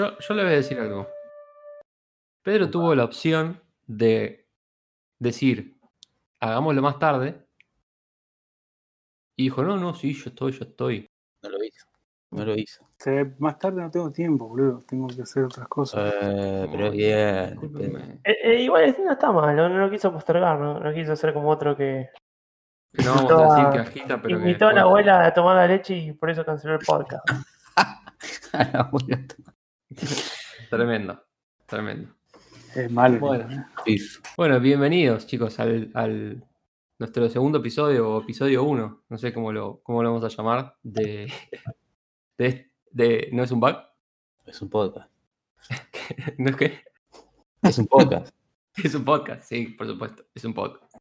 yo, yo le voy a decir algo. Pedro tuvo la opción de decir, hagámoslo más tarde. Y dijo, no, no, sí, yo estoy, yo estoy. No lo hizo. No lo hizo. Se- más tarde no tengo tiempo, boludo. Tengo que hacer otras cosas. Eh, pero bien. Eh, eh, igual este no está mal, no, no lo quiso postergar, no, no quiso ser como otro que Que no vamos Invitó a decir a- que agita, pero que invitó a la abuela a tomar la leche y por eso canceló el podcast. A la abuela. Tremendo, tremendo. Es malo. Bueno. Bueno, bienvenidos chicos al, al nuestro segundo episodio o episodio 1, no sé cómo lo, cómo lo vamos a llamar, de, de, de- ¿No es un bug? Es un podcast. ¿No es que? Es un podcast. Es un podcast, sí, por supuesto, es un podcast.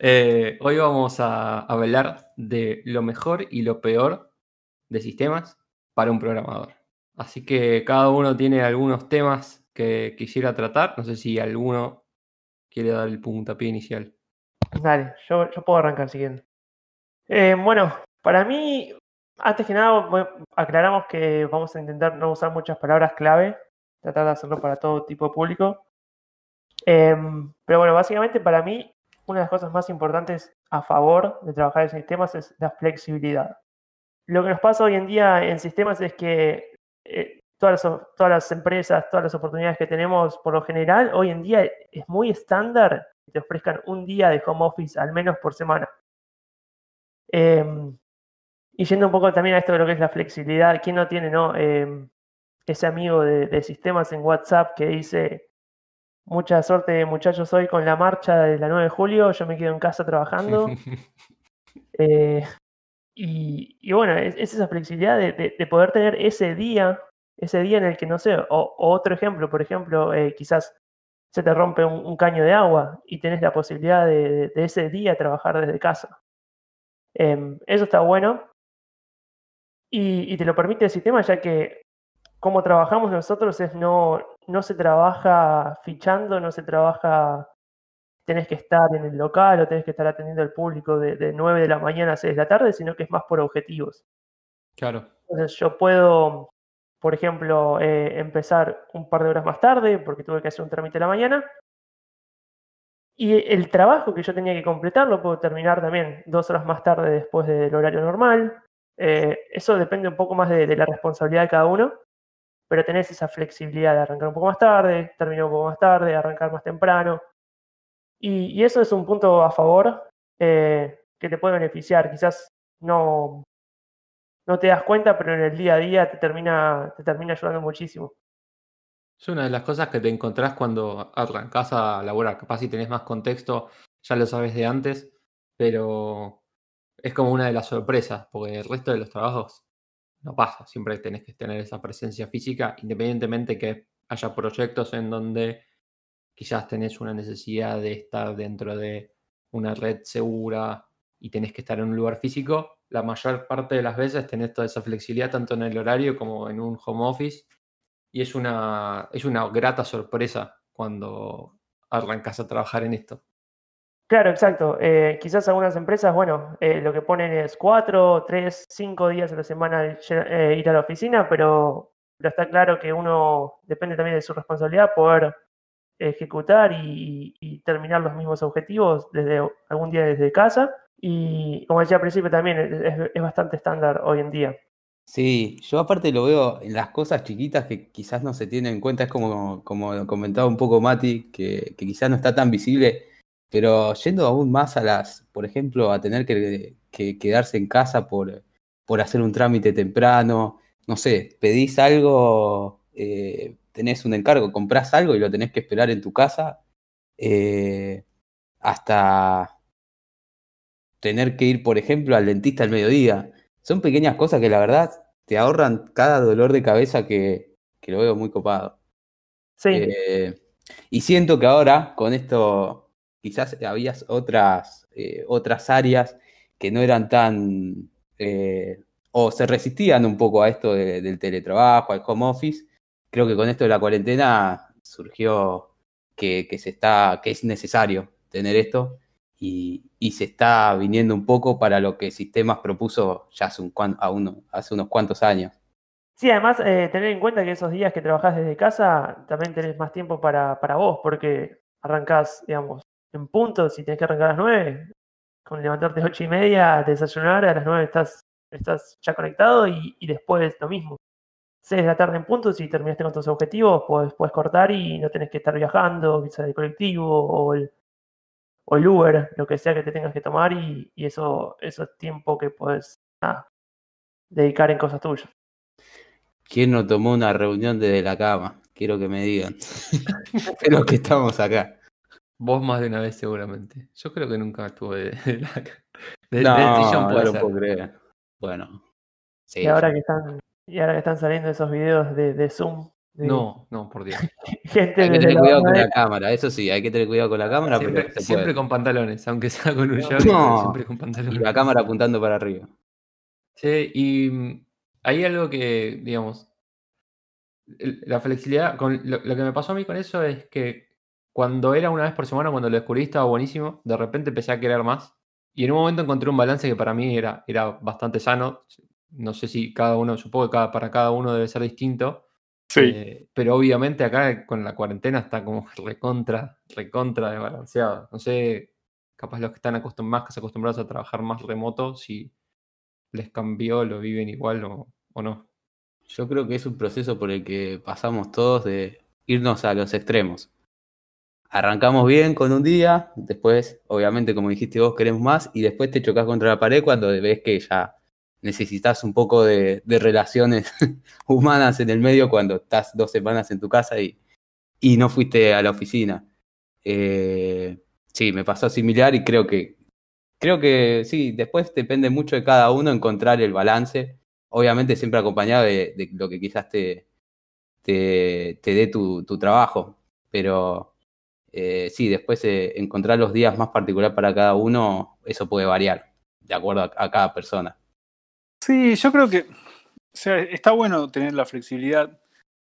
Eh, hoy vamos a hablar de lo mejor y lo peor de sistemas para un programador. Así que cada uno tiene algunos temas que quisiera tratar. No sé si alguno quiere dar el puntapié inicial. Dale, yo, puedo arrancar siguiendo. Eh, bueno, para mí, antes que nada, aclaramos que vamos a intentar no usar muchas palabras clave, tratar de hacerlo para todo tipo de público. Em, pero bueno, básicamente para mí, una de las cosas más importantes a favor de trabajar en sistemas es la flexibilidad. Lo que nos pasa hoy en día en sistemas es que eh, todas, las, todas las empresas, todas las oportunidades que tenemos, por lo general, hoy en día es muy estándar que te ofrezcan un día de home office al menos por semana. Em, y yendo un poco también a esto de lo que es la flexibilidad, ¿quién no tiene no? Em, ese amigo de, de sistemas en WhatsApp que dice, mucha suerte muchachos hoy con la marcha de la 9 de julio, yo me quedo en casa trabajando. Eh, y, bueno, es, es esa flexibilidad de, de- de poder tener ese día, ese día en el que, no sé, o, otro ejemplo, por ejemplo, eh, quizás se te rompe un, caño de agua y tenés la posibilidad de ese día trabajar desde casa. Em, eso está bueno. Y, y te lo permite el sistema, ya que como trabajamos nosotros es no, no se trabaja fichando, no se trabaja tenés que estar en el local o tenés que estar atendiendo al público de, de 9 de la mañana a 6 de la tarde, sino que es más por objetivos. Claro. Entonces yo puedo, por ejemplo, eh, empezar un par de horas más tarde porque tuve que hacer un trámite a la mañana. Y el trabajo que yo tenía que completar lo puedo terminar también dos horas más tarde después del horario normal. Eh, eso depende un poco más de, de la responsabilidad de cada uno, pero tenés esa flexibilidad de arrancar un poco más tarde, terminar un poco más tarde, arrancar más temprano. Y, eso es un punto a favor eh, que te puede beneficiar. Quizás no, no te das cuenta, pero en el día a día te termina, te termina ayudando muchísimo. Es una de las cosas que te encontrás cuando arrancás a laburar. Capaz si tenés más contexto, ya lo sabes de antes, pero es como una de las sorpresas, porque el resto de los trabajos no pasa. Siempre tenés que tener esa presencia física, independientemente que haya proyectos en donde quizás tenés una necesidad de estar dentro de una red segura y tenés que estar en un lugar físico. La mayor parte de las veces tenés toda esa flexibilidad tanto en el horario como en un home office y es una, es una grata sorpresa cuando arrancas a trabajar en esto. Claro, exacto. Eh, quizás algunas empresas, bueno, eh, lo que ponen es cuatro, tres, cinco días a la semana eh, ir a la oficina, pero, pero está claro que uno depende también de su responsabilidad poder ejecutar y, terminar los mismos objetivos desde algún día desde casa. Y como decía al principio también, es, bastante estándar hoy en día. Sí, yo aparte lo veo en las cosas chiquitas que quizás no se tienen en cuenta, es como, como comentaba un poco Mati, que, que quizás no está tan visible, pero yendo aún más a las, por ejemplo, a tener que, que quedarse en casa por, por hacer un trámite temprano, no sé, pedís algo, eh, tenés un encargo, comprás algo y lo tenés que esperar en tu casa, eh, hasta tener que ir, por ejemplo, al dentista al mediodía. Son pequeñas cosas que la verdad te ahorran cada dolor de cabeza que, que lo veo muy copado. Sí, Eh, y siento que ahora con esto quizás habías otras, eh, otras áreas que no eran tan... eh, o se resistían un poco a esto de- del teletrabajo, al home office. Creo que con esto de la cuarentena surgió que, se está, que es necesario tener esto y, se está viniendo un poco para lo que Sistemas propuso ya hace, un, a uno- hace unos cuantos años. Sí, además, eh, tener en cuenta que esos días que trabajás desde casa, también tenés más tiempo para, para vos, porque arrancás, digamos, en punto, si tenés que arrancar a las 9, con levantarte a 8 y media, desayunar, a las 9 estás, estás ya conectado y después lo mismo. 6 de la tarde en punto, si terminaste con tus objetivos, puedes, puedes cortar y no tenés que estar viajando, quizás el colectivo o el, o el Uber, lo que sea que te tengas que tomar y, y eso, eso es tiempo que puedes nada, dedicar en cosas tuyas. ¿Quién no tomó una reunión desde la cama? Quiero que me digan. Pero que estamos acá. Vos más de una vez seguramente. Yo creo que nunca estuve de, la, de, no, sillón puede no lo ser. puedo creer. Bueno. Sí, Y ahora que están, y ahora que están saliendo esos videos de, de Zoom, de No, no, por Dios. gente hay que tener la cuidado con la cámara, eso sí, hay que tener cuidado con la cámara, Siempre, pero se siempre puede. con pantalones, aunque sea con un No. llave, pero siempre con Y pantalones. la cámara apuntando para arriba. Sí, y mm, hay algo que, digamos, la flexibilidad, con, lo, lo que me pasó a mí con eso es que cuando era una vez por semana, cuando lo descubrí estaba buenísimo, de repente empecé a querer más y en un momento encontré un balance que para mí era, era bastante sano. No sé si cada uno, supongo que cada, para cada uno debe ser distinto, Sí. eh, pero obviamente acá con la cuarentena está como recontra, recontra desbalanceado. No sé, capaz los que están acostum- más acostumbrados a trabajar más remoto, si les cambió, lo viven igual o, o no. Yo creo que es un proceso por el que pasamos todos de irnos a los extremos. Arrancamos bien con un día, después, obviamente, como dijiste vos, queremos más, y después te chocas contra la pared cuando ves que ya necesitas un poco de, relaciones humanas en el medio cuando estás dos semanas en tu casa y, y no fuiste a la oficina. Eh, sí, me pasó similar y creo que, creo que sí, después depende mucho de cada uno encontrar el balance obviamente siempre acompañado de, lo que quizás te, te, te dé tu, tu trabajo, pero eh, sí, después eh, encontrar los días más particulares para cada uno, eso puede variar de acuerdo a cada persona. Sí, yo creo que o sea, está bueno tener la flexibilidad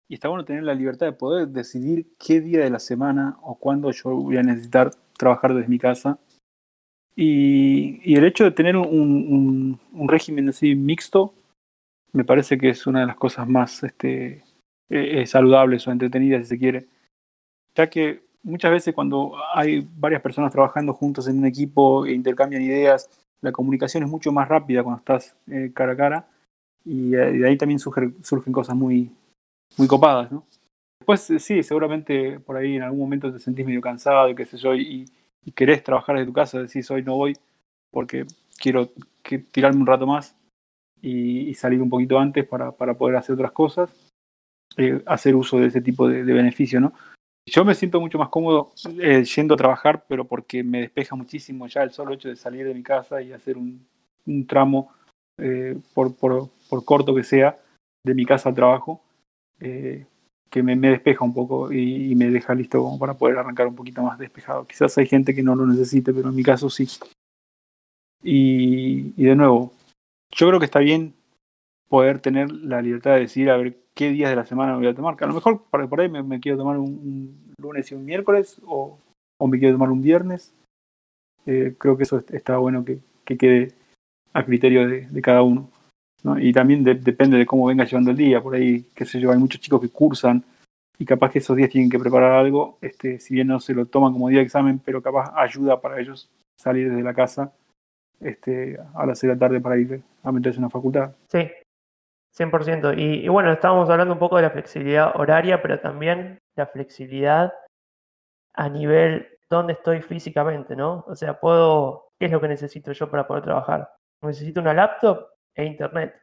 y está bueno tener la libertad de poder decidir qué día de la semana o cuándo yo voy a necesitar trabajar desde mi casa. Y, y el hecho de tener un, un- un régimen así mixto me parece que es una de las cosas más este, eh, saludables o entretenidas, si se quiere. Ya que muchas veces cuando hay varias personas trabajando juntos en un equipo e intercambian ideas, la comunicación es mucho más rápida cuando estás eh, cara a cara y eh, de ahí también surge- surgen cosas muy, muy copadas, ¿no? Después eh, sí, seguramente por ahí en algún momento te sentís medio cansado y qué sé yo, y, y querés trabajar desde tu casa, decís hoy no voy porque quiero que- tirarme un rato más y, salir un poquito antes para, para poder hacer otras cosas, eh, hacer uso de ese tipo de, de beneficio, ¿no? Yo me siento mucho más cómodo eh, yendo a trabajar, pero porque me despeja muchísimo ya el solo hecho de salir de mi casa y hacer un, tramo, eh, por, por, corto que sea, de mi casa al trabajo, eh, que me, despeja un poco y, me deja listo como para poder arrancar un poquito más despejado. Quizás hay gente que no lo necesite, pero en mi caso sí. Y, y de nuevo, yo creo que está bien poder tener la libertad de decidir a ver qué días de la semana me voy a tomar. Que a lo mejor por, por ahí me, quiero tomar un, un lunes y un miércoles o, o me quiero tomar un viernes. Eh, creo que eso est- está bueno que, que quede a criterio de, de cada uno. ¿no? Y también de- depende de cómo venga llevando el día. Por ahí, qué sé yo, hay muchos chicos que cursan y capaz que esos días tienen que preparar algo, este, si bien no se lo toman como día de examen, pero capaz ayuda para ellos salir desde la casa este, a las 6 de la tarde para ir a meterse en la facultad. Sí, 100%. Y, y bueno, estábamos hablando un poco de la flexibilidad horaria, pero también la flexibilidad a nivel donde estoy físicamente, ¿no? O sea, puedo, ¿qué es lo que necesito yo para poder trabajar? Necesito una laptop e internet.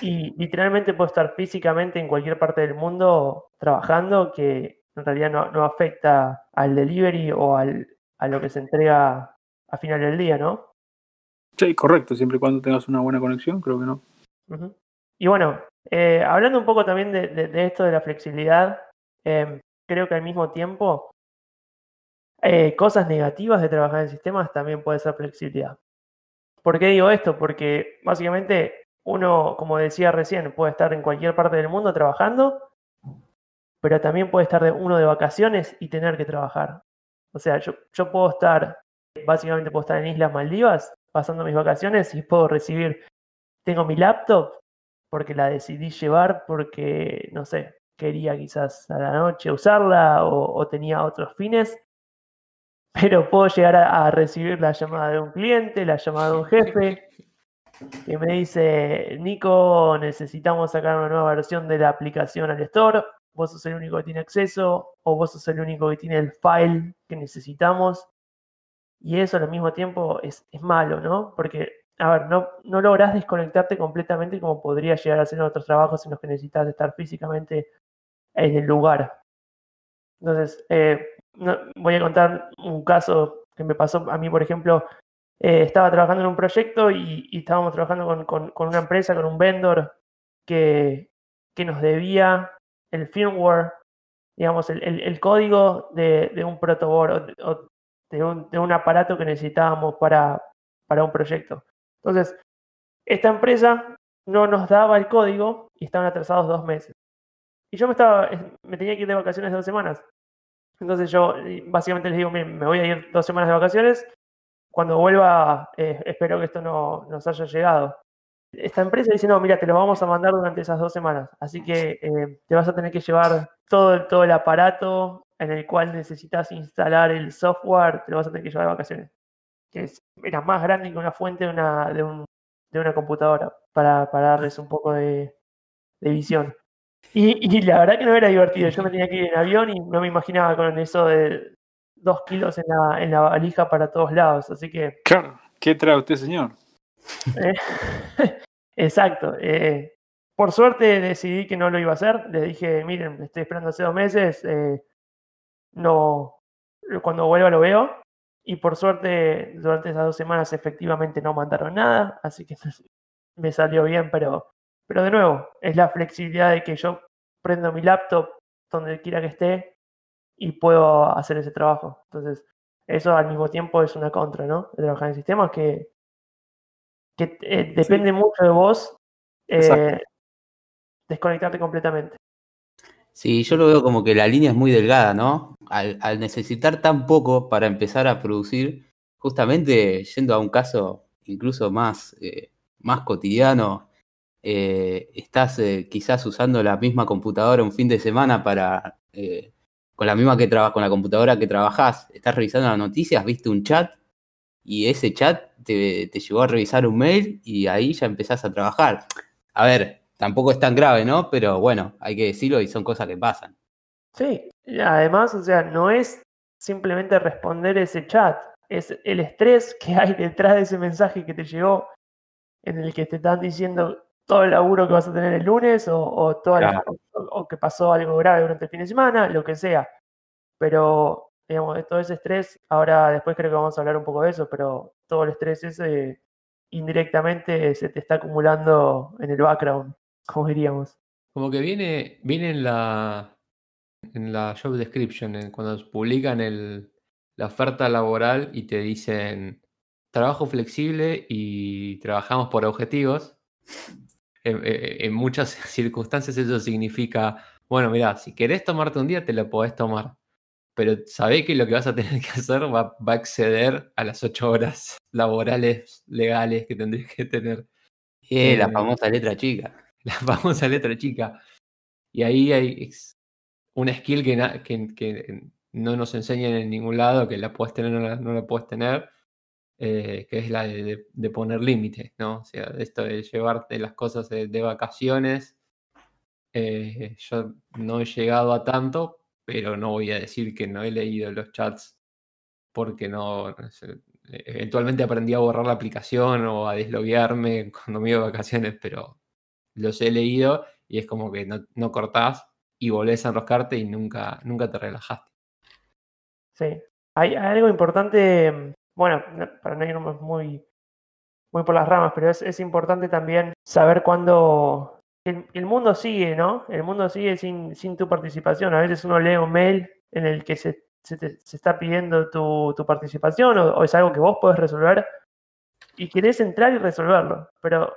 Y literalmente puedo estar físicamente en cualquier parte del mundo trabajando que en realidad no, no afecta al delivery o al, a lo que se entrega a final del día, ¿no? Sí, correcto, siempre y cuando tengas una buena conexión, creo que no. Ujú. Y bueno, eh, hablando un poco también de, esto de la flexibilidad, em, creo que al mismo tiempo, eh, cosas negativas de trabajar en sistemas también puede ser flexibilidad. ¿Por qué digo esto? Porque básicamente uno, como decía recién, puede estar en cualquier parte del mundo trabajando, pero también puede estar de, uno de vacaciones y tener que trabajar. O sea, yo, yo puedo estar, básicamente puedo estar en Islas Maldivas pasando mis vacaciones y puedo recibir tengo mi laptop porque la decidí llevar porque, no sé, quería quizás a la noche usarla o, tenía otros fines, pero puedo llegar a, recibir la llamada de un cliente, la llamada de un jefe, que me dice, Nico, necesitamos sacar una nueva versión de la aplicación al store, vos sos el único que tiene acceso o vos sos el único que tiene el file que necesitamos. Y eso al mismo tiempo es, es malo, ¿no? Porque a ver, no, no lográs desconectarte completamente como podría llegar a ser en otros trabajos en los que necesitas estar físicamente en el lugar. Entonces, eh, voy a contar un caso que me pasó a mí, por ejemplo, eh, estaba trabajando en un proyecto y, estábamos trabajando con, una empresa, con un vendor que, que nos debía el firmware, digamos, el, código de, un protoboard o, de, un, de, un, aparato que necesitábamos para, para un proyecto. Entonces, esta empresa no nos daba el código y estaban atrasados dos meses. Y yo me estaba, me tenía que ir de vacaciones dos semanas. Entonces yo básicamente les digo, miren, me voy a ir dos semanas de vacaciones. Cuando vuelva, eh, espero que esto no nos haya llegado. Esta empresa dice, no, mira, te lo vamos a mandar durante esas dos semanas. Así que eh, te vas a tener que llevar todo, todo el aparato en el cual necesitas instalar el software, te lo vas a tener que llevar de vacaciones que era más grande que una fuente de una, de un, de una computadora, para, para, darles un poco de, visión. Y, y, la verdad que no era divertido. Yo me tenía que ir en avión y no me imaginaba con eso de dos kilos en la, en la valija para todos lados. Así que. Claro, ¿qué trae usted, señor? Eh, exacto. Eh, por suerte decidí que no lo iba a hacer. Les dije, miren, estoy esperando hace dos meses. Eh, no, cuando vuelva lo veo. Y por suerte, durante esas dos semanas efectivamente no mandaron nada, así que me salió bien, pero, pero de nuevo, es la flexibilidad de que yo prendo mi laptop donde quiera que esté y puedo hacer ese trabajo. Entonces, eso al mismo tiempo es una contra, ¿no? De trabajar en sistemas que, que eh, depende mucho de vos eh, desconectarte completamente. Sí, yo lo veo como que la línea es muy delgada, ¿no? Al, necesitar tan poco para empezar a producir, justamente yendo a un caso incluso más, eh, más cotidiano, eh, estás eh, quizás usando la misma computadora un fin de semana para, con la misma que con la computadora que trabajás, estás revisando las noticias, viste un chat y ese chat te, te llevó a revisar un mail y ahí ya empezás a trabajar. A ver, tampoco es tan grave, ¿no? Pero bueno, hay que decirlo y son cosas que pasan. Sí, además, o sea, no es simplemente responder ese chat, es el estrés que hay detrás de ese mensaje que te llegó, en el que te están diciendo todo el laburo que vas a tener el lunes o, o, o, que pasó algo grave durante el fin de semana, lo que sea. Pero, digamos, todo ese estrés, ahora después creo que vamos a hablar un poco de eso, pero todo el estrés ese indirectamente se te está acumulando en el background como diríamos. Como que viene, viene en la en la job description, cuando publican el, la oferta laboral y te dicen trabajo flexible y trabajamos por objetivos. En, muchas circunstancias eso significa, bueno, mira, si querés tomarte un día te lo podés tomar, pero sabés que lo que vas a tener que hacer va, va a exceder a las ocho horas laborales legales que tendrías que tener. Eh, la famosa letra chica. la famosa letra chica. Y ahí hay una skill que, no nos enseñan en ningún lado, que la puedes tener o no la, puedes tener, eh, que es la de, poner límites, ¿no? O sea, esto de llevarte las cosas de, vacaciones. Eh, yo no he llegado a tanto, pero no voy a decir que no he leído los chats porque no, eventualmente aprendí a borrar la aplicación o a desloguearme cuando me iba de vacaciones, pero los he leído y es como que no, no cortás y volvés a enroscarte y nunca, nunca te relajaste. Sí, hay, algo importante, bueno, para no irnos muy, muy por las ramas, pero es, importante también saber cuándo el, mundo sigue, ¿no? El mundo sigue sin, sin tu participación. A veces uno lee un mail en el que se, se, está pidiendo tu, tu participación o, o, es algo que vos podés resolver y querés entrar y resolverlo, pero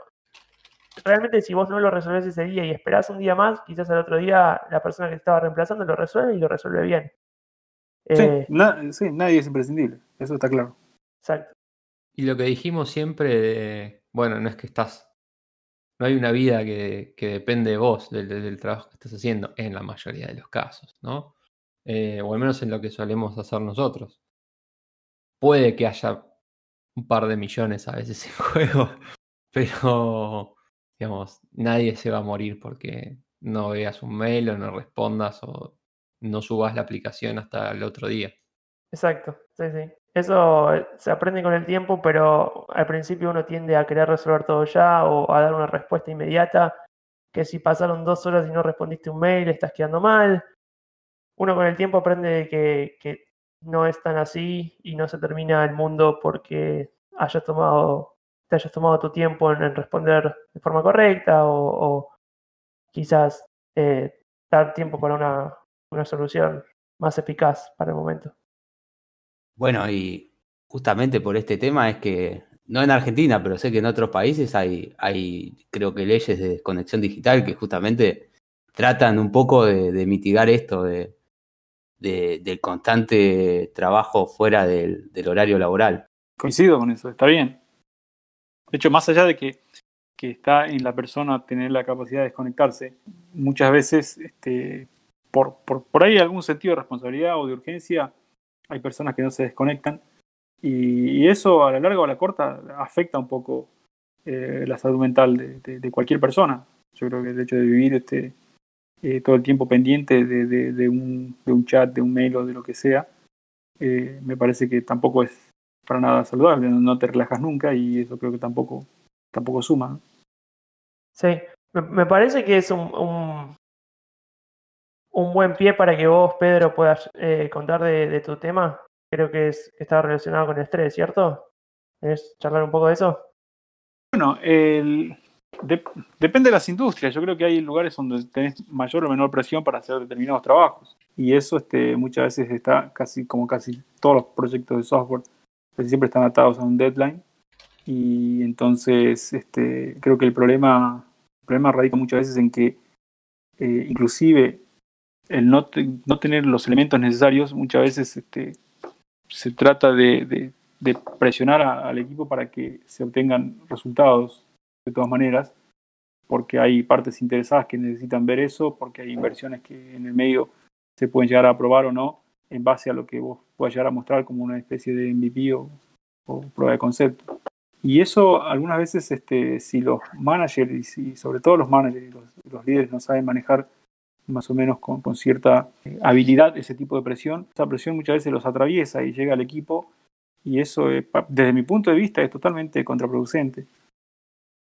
realmente si vos no lo resolvés ese día y esperás un día más, quizás al otro día la persona que estaba reemplazando lo resuelve y lo resuelve bien. Eh, sí, nadie es imprescindible, eso está claro. Exacto. Y lo que dijimos siempre de, bueno, no es que estás no hay una vida que, que depende de vos, del, del, trabajo que estás haciendo, en la mayoría de los casos, ¿no? Eh, o al menos en lo que solemos hacer nosotros. Puede que haya un par de millones a veces en juego, pero, digamos, nadie se va a morir porque no veas un mail o no respondas o no subas la aplicación hasta el otro día. Exacto, sí, sí. Eso eh, se aprende con el tiempo, pero al principio uno tiende a querer resolver todo ya o a dar una respuesta inmediata, que si pasaron dos horas y no respondiste un mail, estás quedando mal. Uno con el tiempo aprende que, que no es tan así y no se termina el mundo porque hayas tomado, te hayas tomado tu tiempo en, responder de forma correcta o, o quizás eh, dar tiempo para una, una solución más eficaz para el momento. Bueno, y justamente por este tema es que, no en Argentina, pero sé que en otros países hay, hay creo que leyes de desconexión digital que justamente tratan un poco de, de mitigar esto, de, de, del constante trabajo fuera del, del, horario laboral. Coincido con eso, está bien. De hecho, más allá de que, está en la persona tener la capacidad de desconectarse, muchas veces, este, por, por, por ahí algún sentido de responsabilidad o de urgencia, hay personas que no se desconectan y, eso a la larga o a la corta afecta un poco eh, la salud mental de, cualquier persona. Yo creo que el hecho de vivir este, eh, todo el tiempo pendiente de, de, un, de un chat, de un mail o de lo que sea, eh, me parece que tampoco es para nada saludable, no, te relajas nunca y eso creo que tampoco, tampoco suma. Sí, me, me, parece que es un, un, un buen pie para que vos, Pedro, puedas eh, contar de, de, tu tema. Creo que, es, que está relacionado con el estrés, ¿cierto? ¿Es charlar un poco de eso? Bueno, el, de, depende de las industrias. Yo creo que hay lugares donde tenés mayor o menor presión para hacer determinados trabajos. Y eso este, muchas veces está casi como casi todos los proyectos de software, siempre están atados a un deadline. Y entonces este, creo que el problema, problema radica muchas veces en que eh, inclusive el no, no, tener los elementos necesarios, muchas veces este, se trata de, de, presionar al equipo para que se obtengan resultados de todas maneras, porque hay partes interesadas que necesitan ver eso, porque hay inversiones que en el medio se pueden llegar a aprobar o no, en base a lo que vos puedas llegar a mostrar como una especie de MVP o, prueba de concepto. Y eso algunas veces, este, si los managers y sobre todo los managers los, líderes no saben manejar más o menos con, cierta habilidad ese tipo de presión. Esa presión muchas veces los atraviesa y llega al equipo y eso, eh, desde mi punto de vista, es totalmente contraproducente.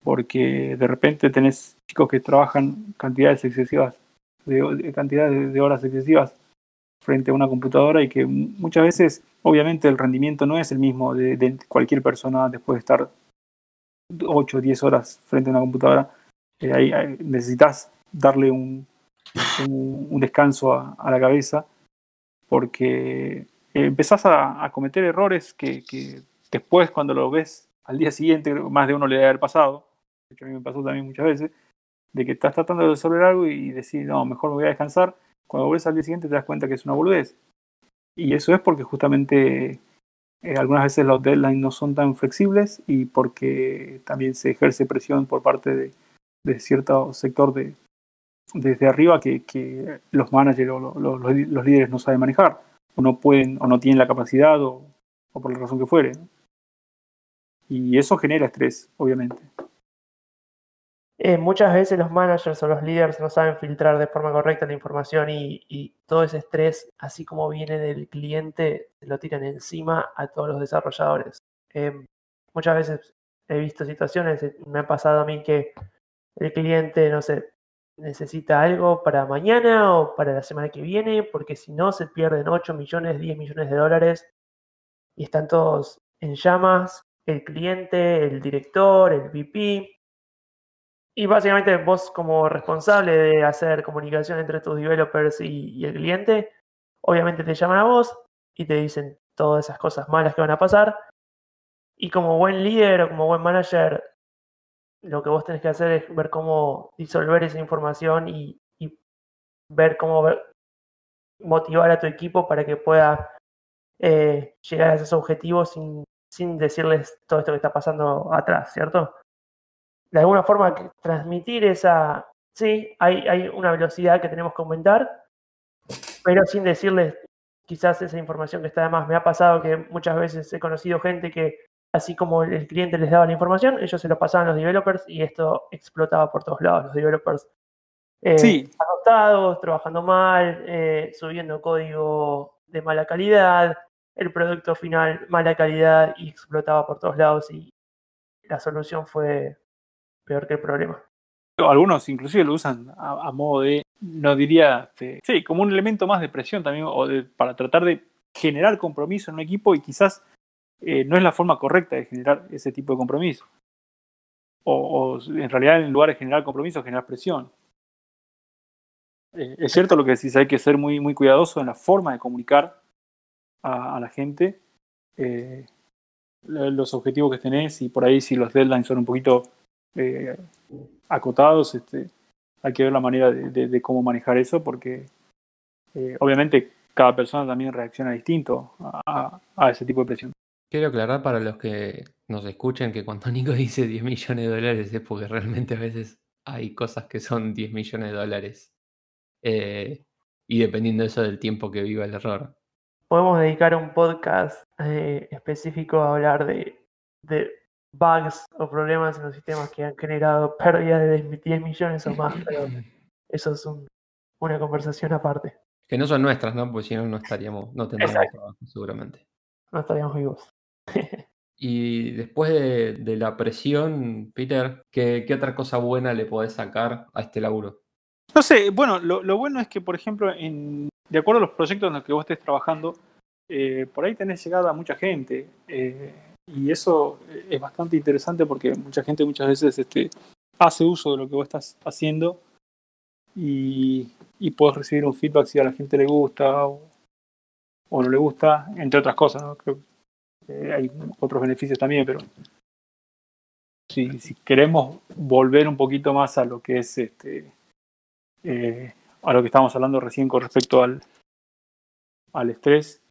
Porque de repente tenés chicos que trabajan cantidades excesivas, de cantidades de horas excesivas frente a una computadora y que muchas veces, obviamente, el rendimiento no es el mismo de, cualquier persona después de estar 8 o 10 horas frente a una computadora. Eh, ahí, necesitas darle un, descanso a, la cabeza, porque empezás a, cometer errores que, después cuando lo ves al día siguiente, más de uno le debe haber pasado, de hecho a mí me pasó también muchas veces, de que estás tratando de resolver algo y decir, no, mejor me voy a descansar, cuando ves al día siguiente te das cuenta que es una boludez. Y eso es porque justamente eh, algunas veces los deadlines no son tan flexibles y porque también se ejerce presión por parte de, de cierto sector de, desde arriba que, que los managers o los, los, los, líderes no saben manejar, o no pueden, o no tienen la capacidad, o, o por la razón que fuere. Y eso genera estrés, obviamente. Eh, muchas veces los managers o los líderes no saben filtrar de forma correcta la información y, todo ese estrés, así como viene del cliente, lo tiran encima a todos los desarrolladores. Eh, muchas veces he visto situaciones, me ha pasado a mí que el cliente, no sé, necesita algo para mañana o para la semana que viene, porque si no se pierden 8 millones, 10 millones de dólares y están todos en llamas, el cliente, el director, el VP. Y básicamente vos como responsable de hacer comunicación entre tus developers y, el cliente, obviamente te llaman a vos y te dicen todas esas cosas malas que van a pasar. Y como buen líder o como buen manager, lo que vos tenés que hacer es ver cómo disolver esa información y, ver cómo motivar a tu equipo para que pueda eh, llegar a esos objetivos sin, sin decirles todo esto que está pasando atrás, ¿cierto? De alguna forma transmitir esa, sí, hay, hay una velocidad que tenemos que aumentar, pero sin decirles quizás esa información que está de más. Me ha pasado que muchas veces he conocido gente que, así como el cliente les daba la información, ellos se lo pasaban a los developers y esto explotaba por todos lados. Los developers eh, Sí. trabajando mal, eh, subiendo código de mala calidad, el producto final mala calidad y explotaba por todos lados y la solución fue peor que el problema. Algunos inclusive lo usan a, modo de, no diría, este, sí, como un elemento más de presión también, o de- para tratar de generar compromiso en un equipo y quizás eh, no es la forma correcta de generar ese tipo de compromiso. O, en realidad en lugar de generar compromiso, generar presión. Eh, es cierto lo que decís, hay que ser muy, muy cuidadoso en la forma de comunicar a, la gente eh, lo- los objetivos que tenés y por ahí si los deadlines son un poquito eh, acotados, este, hay que ver la manera de, de- de cómo manejar eso porque eh, obviamente cada persona también reacciona distinto a, a ese tipo de presión. Quiero aclarar para los que nos escuchen que cuando Nico dice 10 millones de dólares es porque realmente a veces hay cosas que son 10 millones de dólares. Eh, y dependiendo de eso del tiempo que viva el error. Podemos dedicar un podcast eh, específico a hablar de, de bugs o problemas en los sistemas que han generado pérdidas de 10 millones o más, pero eso es un- una conversación aparte. Que no son nuestras, ¿no? Porque si no, no estaríamos, no tendríamos Exacto. trabajo seguramente. No estaríamos vivos. Y después de, de la presión, Peter, ¿qué, qué otra cosa buena le podés sacar a este laburo? No sé, bueno, lo, lo bueno es que, por ejemplo, en, de acuerdo a los proyectos en los que vos estés trabajando, eh, por ahí tenés llegada a mucha gente. eh, y eso es bastante interesante porque mucha gente muchas veces este, hace uso de lo que vos estás haciendo y, y podés recibir un feedback si a la gente le gusta o, o no le gusta, entre otras cosas. ¿no? Creo que hay otros beneficios también, pero si, queremos volver un poquito más a lo que es este eh, a lo que estábamos hablando recién con respecto al, al estrés,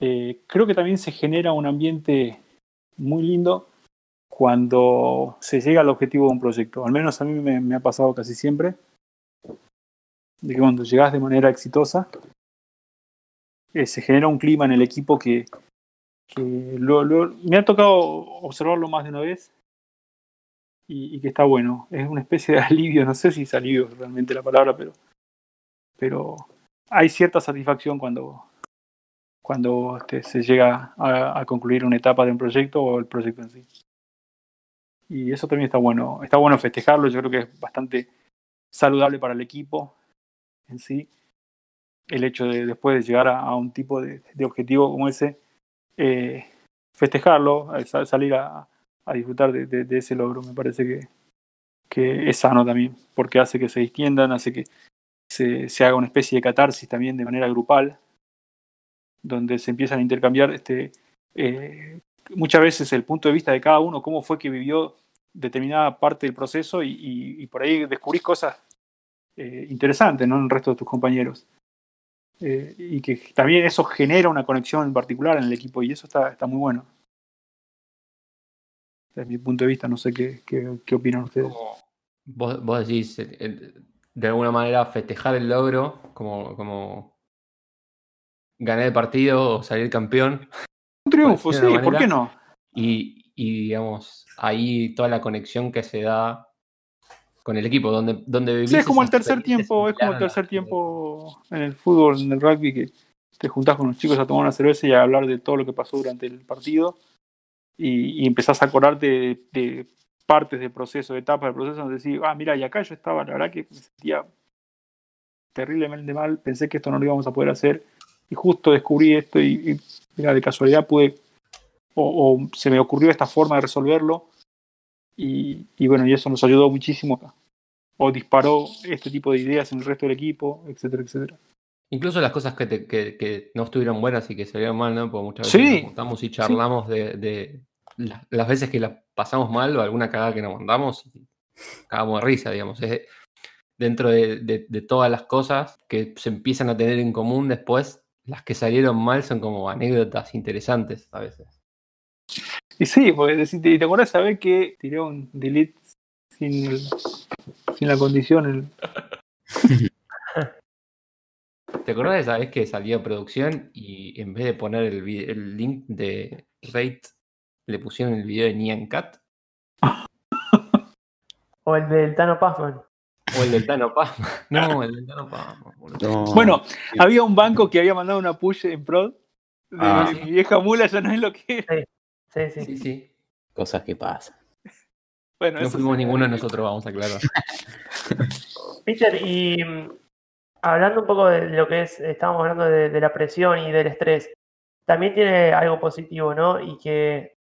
eh, creo que también se genera un ambiente muy lindo cuando se llega al objetivo de un proyecto. Al menos a mí me, ha pasado casi siempre, de que cuando llegas de manera exitosa, eh, se genera un clima en el equipo que, lo- me ha tocado observarlo más de una vez y, y que está bueno. Es una especie de alivio, no sé si es alivio realmente la palabra, pero, pero hay cierta satisfacción cuando, cuando este, se llega a, concluir una etapa de un proyecto o el proyecto en sí. Y eso también está bueno. Está bueno festejarlo, yo creo que es bastante saludable para el equipo en sí. El hecho de después de llegar a, un tipo de, objetivo como ese, eh, festejarlo, eh, sa- salir a, disfrutar de ese logro. Me parece que, que es sano también, porque hace que se distiendan, hace que se, se haga una especie de catarsis también de manera grupal, donde se empiezan a intercambiar este, eh, muchas veces el punto de vista de cada uno, cómo fue que vivió determinada parte del proceso y, por ahí descubrís cosas eh, interesantes ¿no? en el resto de tus compañeros. Eh, y que también eso genera una conexión en particular en el equipo y eso está, está muy bueno. Desde mi punto de vista, no sé qué, qué, qué opinan ustedes. Vos, vos decís, de alguna manera, festejar el logro, como, como ganar el partido o salir campeón. Un triunfo, sí, ¿por qué no? Y, y, digamos, ahí toda la conexión que se da con el equipo, donde, donde vivís Sí, es como el tercer tiempo, es como el tercer tiempo en el fútbol, en el rugby, que te juntás con los chicos a tomar una cerveza y a hablar de todo lo que pasó durante el partido y, y empezás a acordarte de, de partes del proceso, de etapas del proceso, donde decís, ah, mira, y acá yo estaba, la verdad que me sentía terriblemente mal, pensé que esto no lo íbamos a poder hacer y justo descubrí esto y, y, mira, de casualidad pude, o, o se me ocurrió esta forma de resolverlo y, y bueno, y eso nos ayudó muchísimo acá o disparó este tipo de ideas en el resto del equipo, etcétera, etcétera. Incluso las cosas que, te- que, que no estuvieron buenas y que salieron mal, ¿no? Porque muchas veces Sí, nos juntamos y charlamos de, de la- las veces que la pasamos mal o alguna cagada que nos mandamos y cagamos de risa, digamos. Es dentro de, de- de todas las cosas que se empiezan a tener en común después, las que salieron mal son como anécdotas interesantes a veces. Y sí, porque si te, te acuerdas, sabés que tiré un delete sin, el- sin la condición. el- ¿Te acordás de esa vez que salió producción y en vez de poner el, vide- el link de Rate, le pusieron el video de Nian Cat? O el del Tano Pazman. O el del Tano Pazman. No, el del Tano. No. Bueno, había un banco que había mandado una push en prod. De, Ah. mi vieja mula ya no es lo que era. Sí, sí. Sí, sí. Cosas que pasan. Bueno, No fuimos ninguno de nosotros, vamos a aclarar. Peter, y mm, hablando un poco de lo que es, estábamos hablando de, de la presión y del estrés, también tiene algo positivo, ¿no? Y que,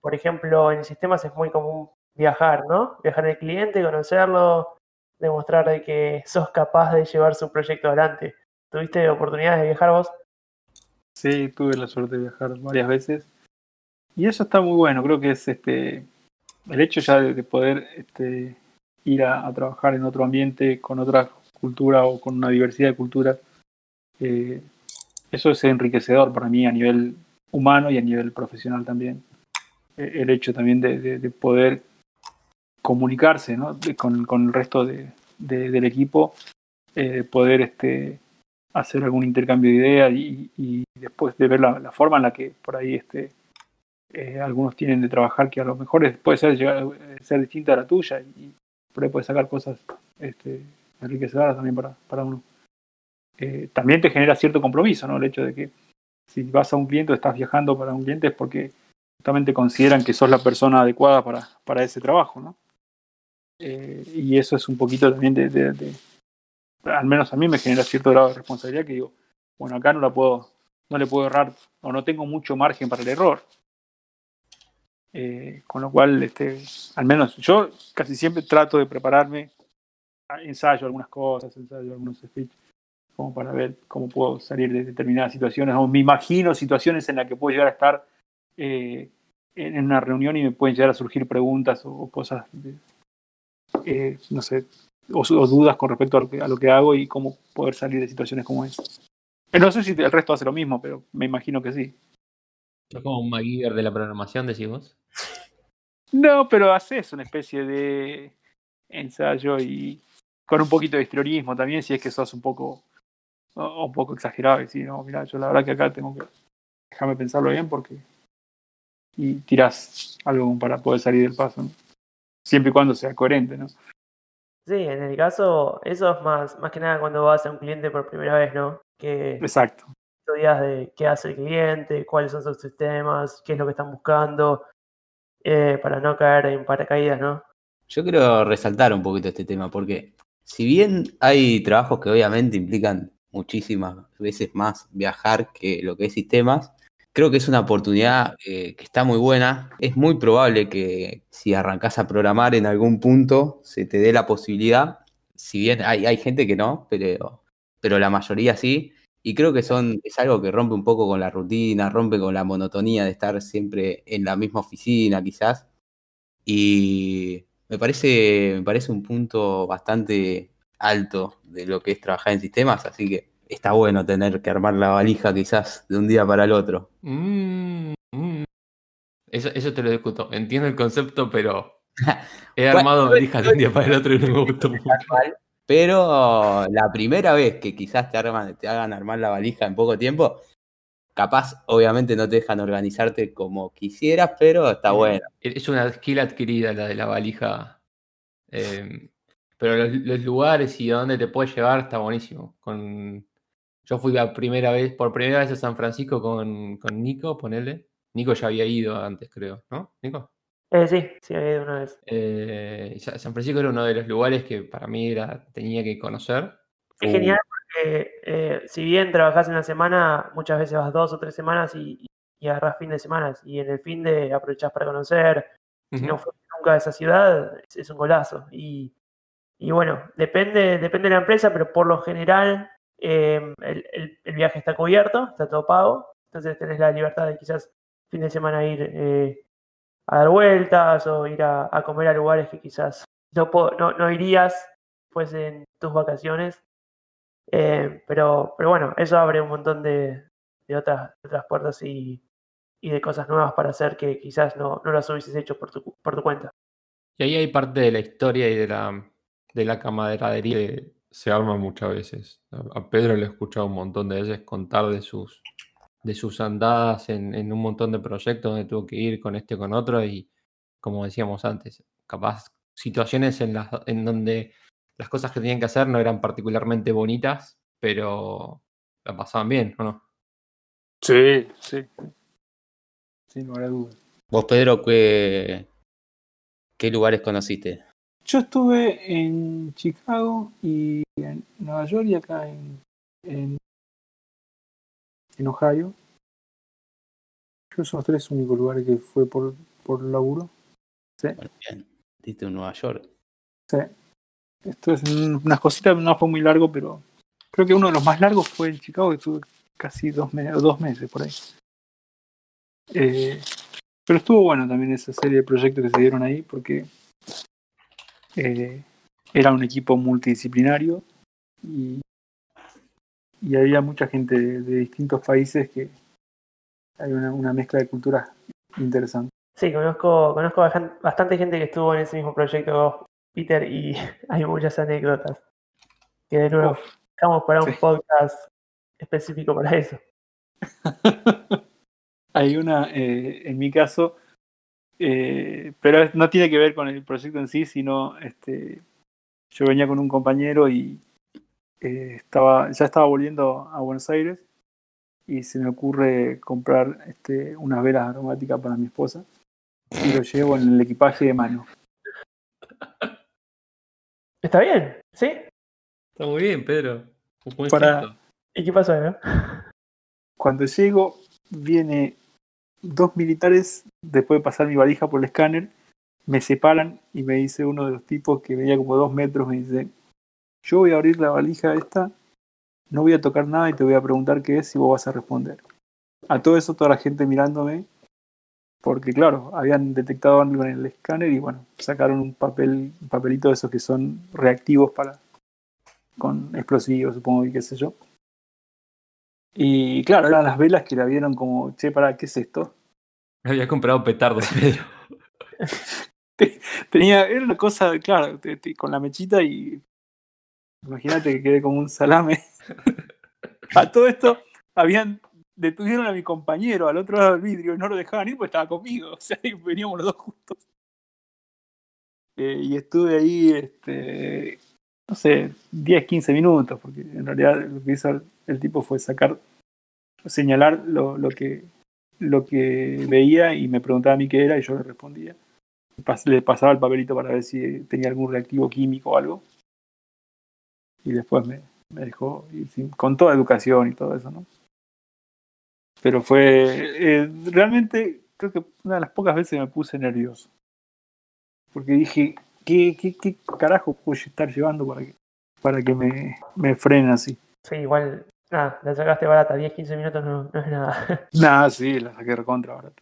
por ejemplo, en sistemas es muy común viajar, ¿no? Viajar al cliente, conocerlo, demostrar de que sos capaz de llevar su proyecto adelante. ¿Tuviste oportunidades de viajar vos? Sí, tuve la suerte de viajar varias veces. Y eso está muy bueno, creo que es este el hecho ya de, de poder este, ir a, trabajar en otro ambiente, con otra cultura o con una diversidad de culturas. eh, eso es enriquecedor para mí a nivel humano y a nivel profesional también. Eh, el hecho también de poder comunicarse ¿no? Con, con el resto de- de- del equipo, eh, poder este, hacer algún intercambio de ideas y, después de ver la, forma en la que por ahí este, eh, algunos tienen de trabajar que a lo mejor puede ser, eh, ser distinta a la tuya y por ahí puedes sacar cosas este, enriquecedoras también para, para uno. También te genera cierto compromiso, ¿no? El hecho de que si vas a un cliente o estás viajando para un cliente es porque justamente consideran que sos la persona adecuada para, para ese trabajo, ¿no? Eh, y eso es un poquito también de, al menos a mí me genera cierto grado de responsabilidad que digo, bueno, acá no la puedo, no le puedo errar, o no tengo mucho margen para el error. Eh, con lo cual, este, al menos yo casi siempre trato de prepararme, ensayo algunas cosas, ensayo algunos speech, como para ver cómo puedo salir de determinadas situaciones, o me imagino situaciones en las que puedo llegar a estar eh, en una reunión y me pueden llegar a surgir preguntas o, o cosas, de- eh, no sé, o, o dudas con respecto a lo, que, a lo que hago y cómo poder salir de situaciones como esa. Eh, No sé si el resto hace lo mismo, pero me imagino que sí. Sos como un MacGyver de la programación, decís vos. No, pero haces una especie de ensayo y con un poquito de histrionismo también, si es que sos un poco un poco exagerado y decir, no, mira, yo la verdad que acá tengo que déjame pensarlo bien porque y tirás algo para poder salir del paso, ¿no? Siempre y cuando sea coherente, ¿no? Sí, en el caso, eso es más, más que nada cuando vas a un cliente por primera vez, ¿no? Que Exacto. estudias de qué hace el cliente, cuáles son sus sistemas, qué es lo que están buscando, eh, para no caer en paracaídas, ¿no? Yo quiero resaltar un poquito este tema, porque si bien hay trabajos que obviamente implican muchísimas veces más viajar que lo que es sistemas, creo que es una oportunidad eh, que está muy buena. Es muy probable que si arrancás a programar en algún punto se te dé la posibilidad, si bien hay, hay gente que no, pero, pero la mayoría sí. Y creo que son, es algo que rompe un poco con la rutina, rompe con la monotonía de estar siempre en la misma oficina, quizás. Y me parece, me parece un punto bastante alto de lo que es trabajar en sistemas, así que está bueno tener que armar la valija quizás de un día para el otro. Mm, mm. Eso, eso te lo discuto. Entiendo el concepto, pero he Bueno, armado valijas de un día para el otro y no me gustó mucho. Pero la primera vez que quizás te, arman, te hagan armar la valija en poco tiempo, capaz obviamente no te dejan organizarte como quisieras, pero está bueno. Es una skill adquirida la de la valija. Eh, pero los, los lugares y a dónde te puede llevar está buenísimo. Con, yo fui la primera vez, por primera vez a San Francisco con, con Nico, ponele. Nico ya había ido antes, creo, ¿no? Nico. Eh, sí, sí, había ido una vez. Eh, San Francisco era uno de los lugares que para mí era, tenía que conocer. Es Uh. genial porque eh, si bien trabajás en la semana, muchas veces vas dos o tres semanas y, y agarrás fin de semana y en el fin de aprovechás para conocer. Si no fuiste nunca a esa ciudad, es, es un golazo. Y, y bueno, depende, depende de la empresa, pero por lo general eh, el, el- viaje está cubierto, está todo pago. Entonces tenés la libertad de quizás fin de semana ir eh, a dar vueltas o ir a, comer a lugares que quizás no, no, no irías fuesen tus vacaciones. Eh, pero, pero bueno, eso abre un montón de, de otras, de otras puertas y, y de cosas nuevas para hacer que quizás no, no las hubieses hecho por tu, por tu cuenta. Y ahí hay parte de la historia y de la, de la camaradería que se arma muchas veces. A Pedro lo he escuchado un montón de veces contar de sus, de sus andadas en, en un montón de proyectos donde tuvo que ir con este con otro y como decíamos antes, capaz situaciones en, las, en donde las cosas que tenían que hacer no eran particularmente bonitas, pero la pasaban bien, ¿o no? Sí, sí. Sin lugar a dudas. Vos, Pedro, ¿qué, qué lugares conociste? Yo estuve en Chicago y en Nueva York y acá en, en, en Ohio. Yo son los tres únicos lugares que fue por, por laburo. Sí, Bueno, bien. Diste en Nueva York. sí. Esto es un- unas cositas, no fue muy largo, pero creo que uno de los más largos fue en Chicago, que estuve casi dos, me- dos meses por ahí. Eh, pero estuvo bueno también esa serie de proyectos que se dieron ahí, porque eh, era un equipo multidisciplinario y, y había mucha gente de, de distintos países que hay una, una mezcla de culturas interesante. Sí, conozco, conozco bastante gente que estuvo en ese mismo proyecto Peter, y hay muchas anécdotas. Que de nuevo, Uf. dejamos para un podcast específico para eso. Hay una, eh, en mi caso, eh, pero no tiene que ver con el proyecto en sí, sino este, yo venía con un compañero y eh, estaba, ya estaba volviendo a Buenos Aires y se me ocurre comprar este, unas velas aromáticas para mi esposa y lo llevo en el equipaje de mano. ¿Está bien? ¿Sí? Está muy bien, Pedro. Un buen Para-. ¿Y qué pasó, no? Cuando llego, viene dos militares, después de pasar mi valija por el escáner, me separan y me dice uno de los tipos que medía como dos metros, me dice, yo voy a abrir la valija esta, no voy a tocar nada y te voy a preguntar qué es y vos vas a responder. A todo eso, toda la gente mirándome, porque claro, habían detectado algo en el escáner y bueno, sacaron un papel, un papelito de esos que son reactivos para con explosivos, supongo y qué sé yo. Y claro, eran las velas que la vieron como, che, para, ¿qué es esto? Había comprado petardos, Pedro. Tenía, era una cosa, claro, te- te- con la mechita y imagínate que quedé como un salame. A todo esto habían detuvieron a mi compañero al otro lado del vidrio y no lo dejaban ir porque estaba conmigo, o sea, veníamos los dos juntos. Eh, y estuve ahí, este, no sé, 10, 15 minutos, porque en realidad lo que hizo el, tipo fue sacar, señalar lo, lo que lo que veía y me preguntaba a mí qué era y yo le respondía le pasaba el papelito para ver si tenía algún reactivo químico o algo. Y después me, dejó ir sin- con toda educación y todo eso, ¿no? Pero fue. eh, realmente, creo que una de las pocas veces me puse nervioso. Porque dije, ¿qué, qué, qué carajo puedo estar llevando para que, para que me, me frenen así? Sí, igual, nada, la sacaste barata, 10, 15 minutos no, no es nada. Nada, sí, la saqué recontra ahora.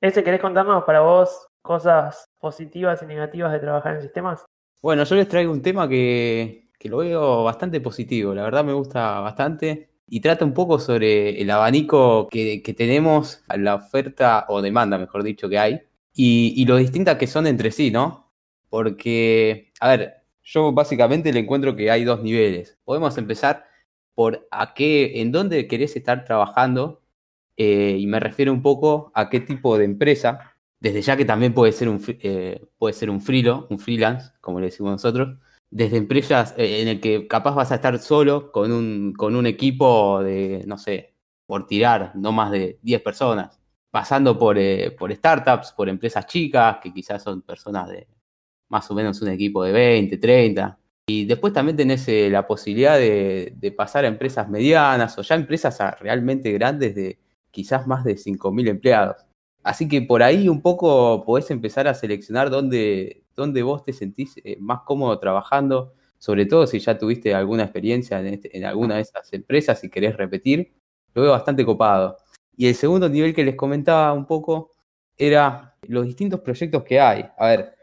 Ese, ¿querés contarnos para vos cosas positivas y negativas de trabajar en sistemas? Bueno, yo les traigo un tema que, que lo veo bastante positivo, la verdad me gusta bastante y trata un poco sobre el abanico que, que tenemos, a la oferta o demanda, mejor dicho, que hay y, y lo distintas que son entre sí, ¿no? Porque, a ver, yo básicamente le encuentro que hay dos niveles. Podemos empezar por a qué, en dónde querés estar trabajando eh, y me refiero un poco a qué tipo de empresa desde ya que también puede ser un, eh, puede ser un frilo, un freelance, como le decimos nosotros, desde empresas eh, en el que capaz vas a estar solo con un, con un equipo de, no sé, por tirar, no más de 10 personas, pasando por, por startups, por empresas chicas, que quizás son personas de más o menos un equipo de 20, 30. Y después también tenés eh, la posibilidad de, pasar a empresas medianas o ya empresas a realmente grandes de quizás más de 5.000 empleados. Así que por ahí un poco podés empezar a seleccionar dónde, dónde vos te sentís eh, más cómodo trabajando, sobre todo si ya tuviste alguna experiencia en, este- en alguna de esas empresas y querés repetir, lo veo bastante copado. Y el segundo nivel que les comentaba un poco era los distintos proyectos que hay. A ver,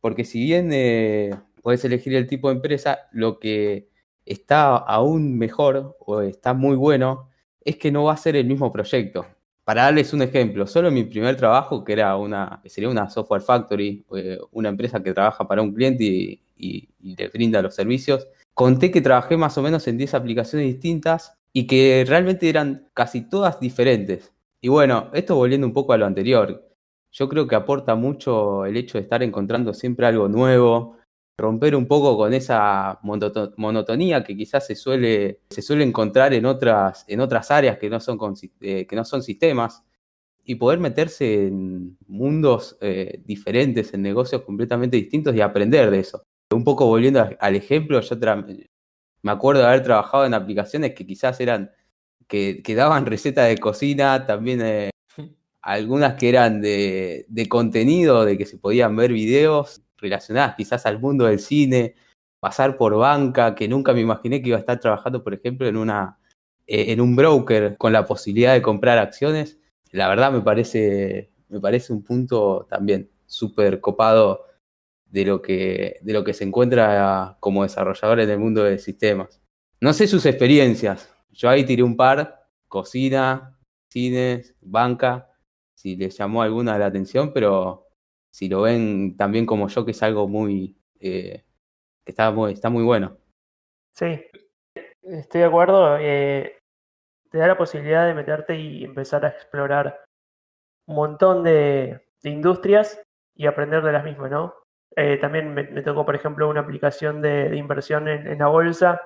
porque si bien eh, podés elegir el tipo de empresa, lo que está aún mejor o está muy bueno es que no va a ser el mismo proyecto. para darles un ejemplo, solo mi primer trabajo, que era una, sería una software factory, eh, una empresa que trabaja para un cliente y, y, le brinda los servicios, conté que trabajé más o menos en 10 aplicaciones distintas y que realmente eran casi todas diferentes. Y bueno, esto volviendo un poco a lo anterior, yo creo que aporta mucho el hecho de estar encontrando siempre algo nuevo, romper un poco con esa monotonía que quizás se suele, se suele encontrar en otras, en otras áreas que no, son eh, que no son sistemas y poder meterse en mundos eh, diferentes, en negocios completamente distintos y aprender de eso. Un poco volviendo al ejemplo, yo me acuerdo de haber trabajado en aplicaciones que quizás eran, que, que daban receta de cocina, también eh, algunas que eran de, de contenido, de que se podían ver videos, relacionadas quizás al mundo del cine, pasar por banca, que nunca me imaginé que iba a estar trabajando, por ejemplo, en, una, eh, en un broker con la posibilidad de comprar acciones. La verdad me parece, me parece un punto también súper copado de lo, que, de lo que se encuentra como desarrollador en el mundo de sistemas. No sé sus experiencias. Yo ahí tiré un par, cocina, cines, banca, si les llamó alguna la atención, pero si lo ven también como yo, que es algo muy, eh, que está muy, está muy bueno. Sí, estoy de acuerdo. Eh, te da la posibilidad de meterte y empezar a explorar un montón de, industrias y aprender de las mismas, ¿no? Eh, también me, tocó, por ejemplo, una aplicación de, inversión en, la bolsa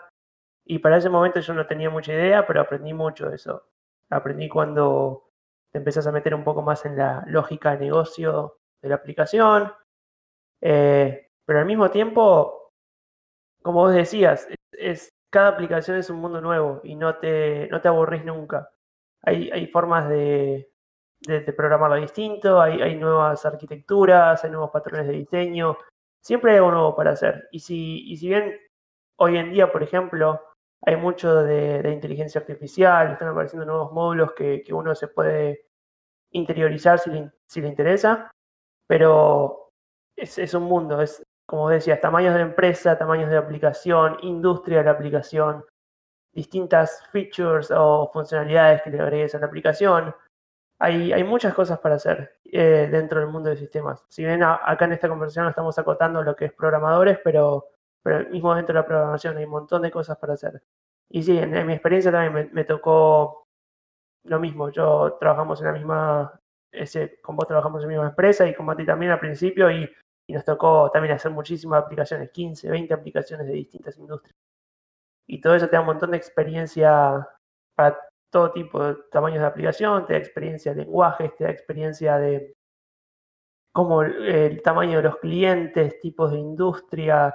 y para ese momento yo no tenía mucha idea, pero aprendí mucho de eso. Aprendí cuando te empezás a meter un poco más en la lógica de negocio de la aplicación. Eh, pero al mismo tiempo, como vos decías, es, cada aplicación es un mundo nuevo y no te, no te aburrís nunca. Hay, hay formas de, de, programarlo distinto, hay, hay, nuevas arquitecturas, hay nuevos patrones de diseño, siempre hay algo nuevo para hacer. Y si, y si bien hoy en día, por ejemplo, hay mucho de, inteligencia artificial, están apareciendo nuevos módulos que, que uno se puede interiorizar si le, si le interesa, pero es, un mundo, es como decías, tamaños de empresa, tamaños de aplicación, industria de la aplicación, distintas features o funcionalidades que le agregues a la aplicación. Hay, hay muchas cosas para hacer eh, dentro del mundo de sistemas. Si bien acá en esta conversación estamos acotando lo que es programadores, pero, pero mismo dentro de la programación hay un montón de cosas para hacer. Y sí, en, mi experiencia también me, tocó lo mismo. Yo trabajamos en la misma ese, con vos trabajamos en la misma empresa y con Mati también al principio y, nos tocó también hacer muchísimas aplicaciones, 15, 20 aplicaciones de distintas industrias. Y todo eso te da un montón de experiencia para todo tipo de tamaños de aplicación, te da experiencia de lenguajes, te da experiencia de cómo el tamaño de los clientes, tipos de industria,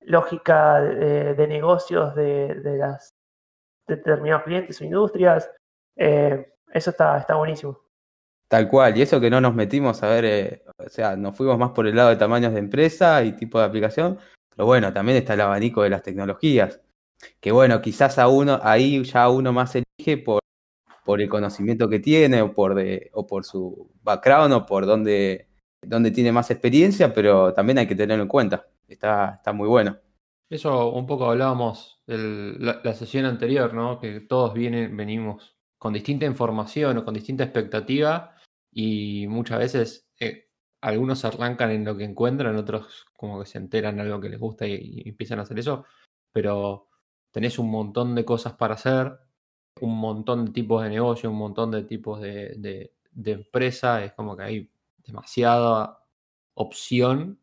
lógica de, negocios de, de, las determinados clientes o industrias. Eh, eso está, está buenísimo. Tal cual, y eso que no nos metimos a ver, eh, o sea, nos fuimos más por el lado de tamaños de empresa y tipo de aplicación, pero bueno, también está el abanico de las tecnologías, que bueno, quizás a uno, ahí ya uno más elige por, por el conocimiento que tiene o por, de, o por su background o por donde, donde tiene más experiencia, pero también hay que tenerlo en cuenta, está, está muy bueno. Eso un poco hablábamos en la, la, sesión anterior, ¿no? Que todos vienen, venimos con distinta información o con distinta expectativa y muchas veces eh, algunos arrancan en lo que encuentran, otros como que se enteran de algo que les gusta y, empiezan a hacer eso, pero tenés un montón de cosas para hacer, un montón de tipos de negocio, un montón de tipos de, de, de empresa, es como que hay demasiada opción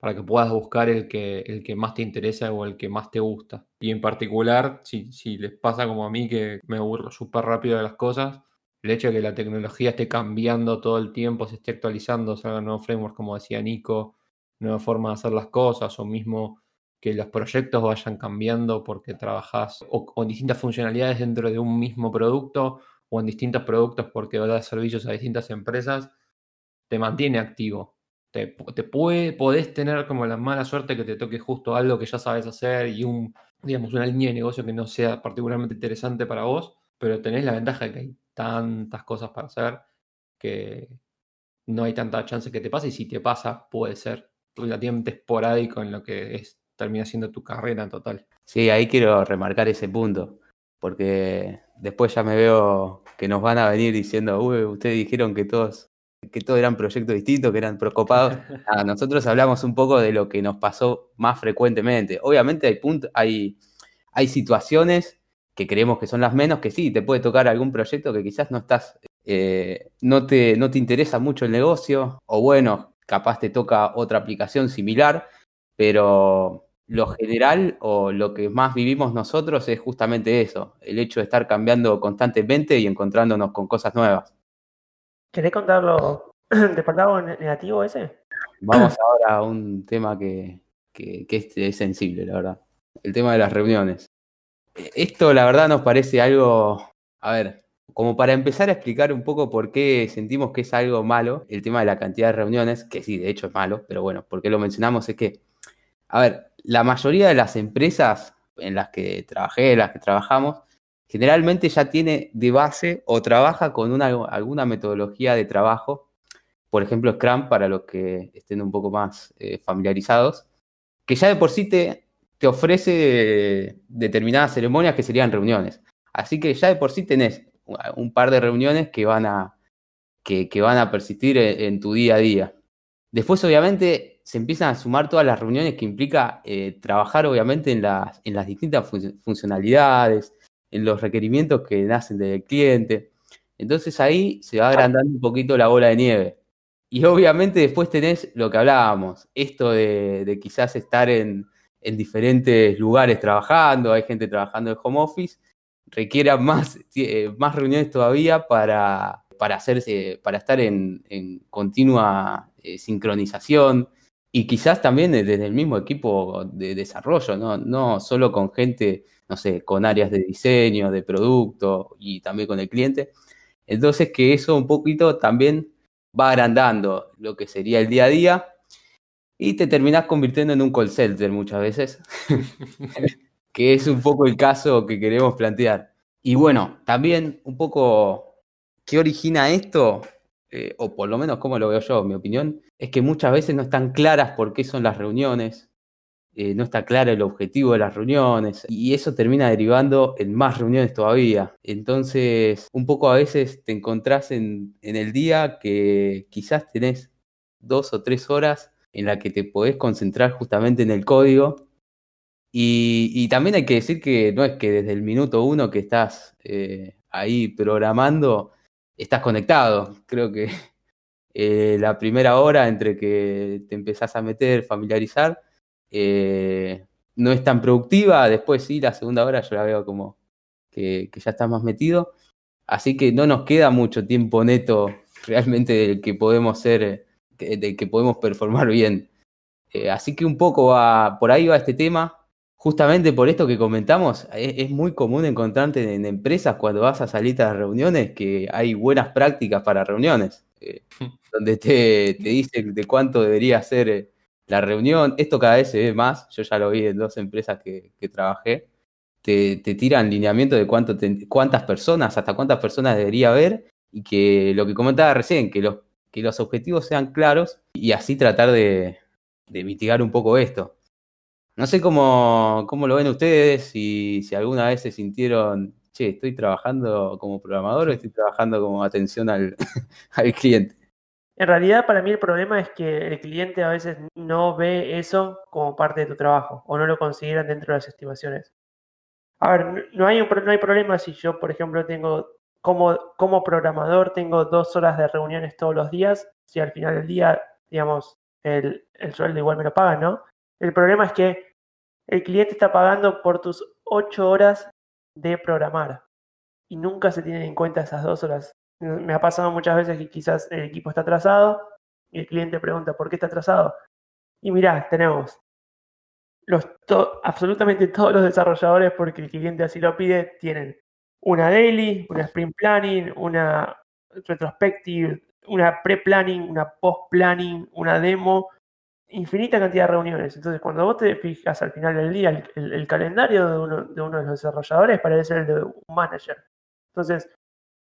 para que puedas buscar el que, el que más te interesa o el que más te gusta. Y en particular, si, si les pasa como a mí que me aburro súper rápido de las cosas, el hecho de que la tecnología esté cambiando todo el tiempo, se esté actualizando, salgan nuevos frameworks, como decía Nico, nuevas formas de hacer las cosas, o mismo que los proyectos vayan cambiando porque trabajas o, en distintas funcionalidades dentro de un mismo producto o en distintos productos porque das servicios a distintas empresas, te mantiene activo. Te, te podés tener como la mala suerte que te toque justo algo que ya sabes hacer y un, digamos, una línea de negocio que no sea particularmente interesante para vos, pero tenés la ventaja de que hay tantas cosas para hacer que no hay tanta chance que te pase y si te pasa puede ser relativamente esporádico en lo que es, termina siendo tu carrera en total. Sí, ahí quiero remarcar ese punto, porque después ya me veo que nos van a venir diciendo, uy, ustedes dijeron que todos, que todos eran proyectos distintos, que eran preocupados. nosotros hablamos un poco de lo que nos pasó más frecuentemente. Obviamente hay, hay, hay situaciones que creemos que son las menos, que sí, te puede tocar algún proyecto que quizás no estás, eh, no, te, no te interesa mucho el negocio, o bueno, capaz te toca otra aplicación similar, pero lo general o lo que más vivimos nosotros es justamente eso, el hecho de estar cambiando constantemente y encontrándonos con cosas nuevas. ¿Querés contarlo de lado negativo ese? Vamos ahora a un tema que, que, es, sensible, la verdad. El tema de las reuniones. Esto, la verdad, nos parece algo, a ver, como para empezar a explicar un poco por qué sentimos que es algo malo, el tema de la cantidad de reuniones, que sí, de hecho es malo, pero bueno, por qué lo mencionamos es que, a ver, la mayoría de las empresas en las que trabajé, en las que trabajamos, generalmente ya tiene de base o trabaja con una, alguna metodología de trabajo, por ejemplo Scrum, para los que estén un poco más eh, familiarizados, que ya de por sí te, te ofrece determinadas ceremonias que serían reuniones. Así que ya de por sí tenés un par de reuniones que van a, que, van a persistir en tu día a día. Después, obviamente, se empiezan a sumar todas las reuniones que implica eh, trabajar obviamente en las, en las distintas funcionalidades, en los requerimientos que nacen del cliente. Entonces ahí se va agrandando un poquito la bola de nieve. Y obviamente después tenés lo que hablábamos, esto de, quizás estar en, diferentes lugares trabajando, hay gente trabajando en home office, requiera más, eh, más reuniones todavía para, para, hacerse, para estar en, continua eh, sincronización, y quizás también desde el mismo equipo de desarrollo, ¿no? no solo con gente, no sé, con áreas de diseño, de producto y también con el cliente. Entonces que eso un poquito también va agrandando lo que sería el día a día y te terminás convirtiendo en un call center muchas veces, que es un poco el caso que queremos plantear. Y bueno, también un poco, ¿qué origina esto? Eh, o por lo menos como lo veo yo, mi opinión, es que muchas veces no están claras por qué son las reuniones, eh, no está claro el objetivo de las reuniones y eso termina derivando en más reuniones todavía. Entonces, un poco a veces te encontrás en, el día que quizás tenés dos o tres horas en la que te podés concentrar justamente en el código. Y, también hay que decir que no es que desde el minuto uno que estás eh, ahí programando, estás conectado. Creo que eh, la primera hora entre que te empezás a meter, familiarizar, eh, no es tan productiva. Después sí, la segunda hora yo la veo como que, ya estás más metido. Así que no nos queda mucho tiempo neto realmente del que podemos ser, del que podemos performar bien. Eh, así que un poco va, por ahí va este tema justamente por esto que comentamos, es, muy común encontrarte en empresas cuando vas a salir a las reuniones que hay buenas prácticas para reuniones, eh, donde te, te dicen de cuánto debería ser eh, la reunión. Esto cada vez se ve más, yo ya lo vi en dos empresas que, trabajé. Te, te, tiran lineamiento de cuánto cuántas personas, hasta cuántas personas debería haber, y que lo que comentaba recién, que los, que los objetivos sean claros y así tratar de mitigar un poco esto. No sé cómo, cómo lo ven ustedes, si, si alguna vez se sintieron, che, estoy trabajando como programador o estoy trabajando como atención al, al cliente. En realidad, para mí el problema es que el cliente a veces no ve eso como parte de tu trabajo o no lo consideran dentro de las estimaciones. A ver, no hay, un, no hay problema si yo, por ejemplo, tengo como, programador, tengo dos horas de reuniones todos los días, si al final del día, digamos, el, el sueldo igual me lo pagan, ¿no? El problema es que el cliente está pagando por tus ocho horas de programar y nunca se tienen en cuenta esas dos horas. Me ha pasado muchas veces que quizás el equipo está atrasado y el cliente pregunta por qué está atrasado. Y mirá, tenemos absolutamente todos los desarrolladores, porque el cliente así lo pide, tienen una daily, una sprint planning, una retrospective, una pre-planning, una post-planning, una demo, infinita cantidad de reuniones. Entonces, cuando vos te fijas al final del día, el, calendario de uno, de uno, de los desarrolladores parece el de un manager. Entonces,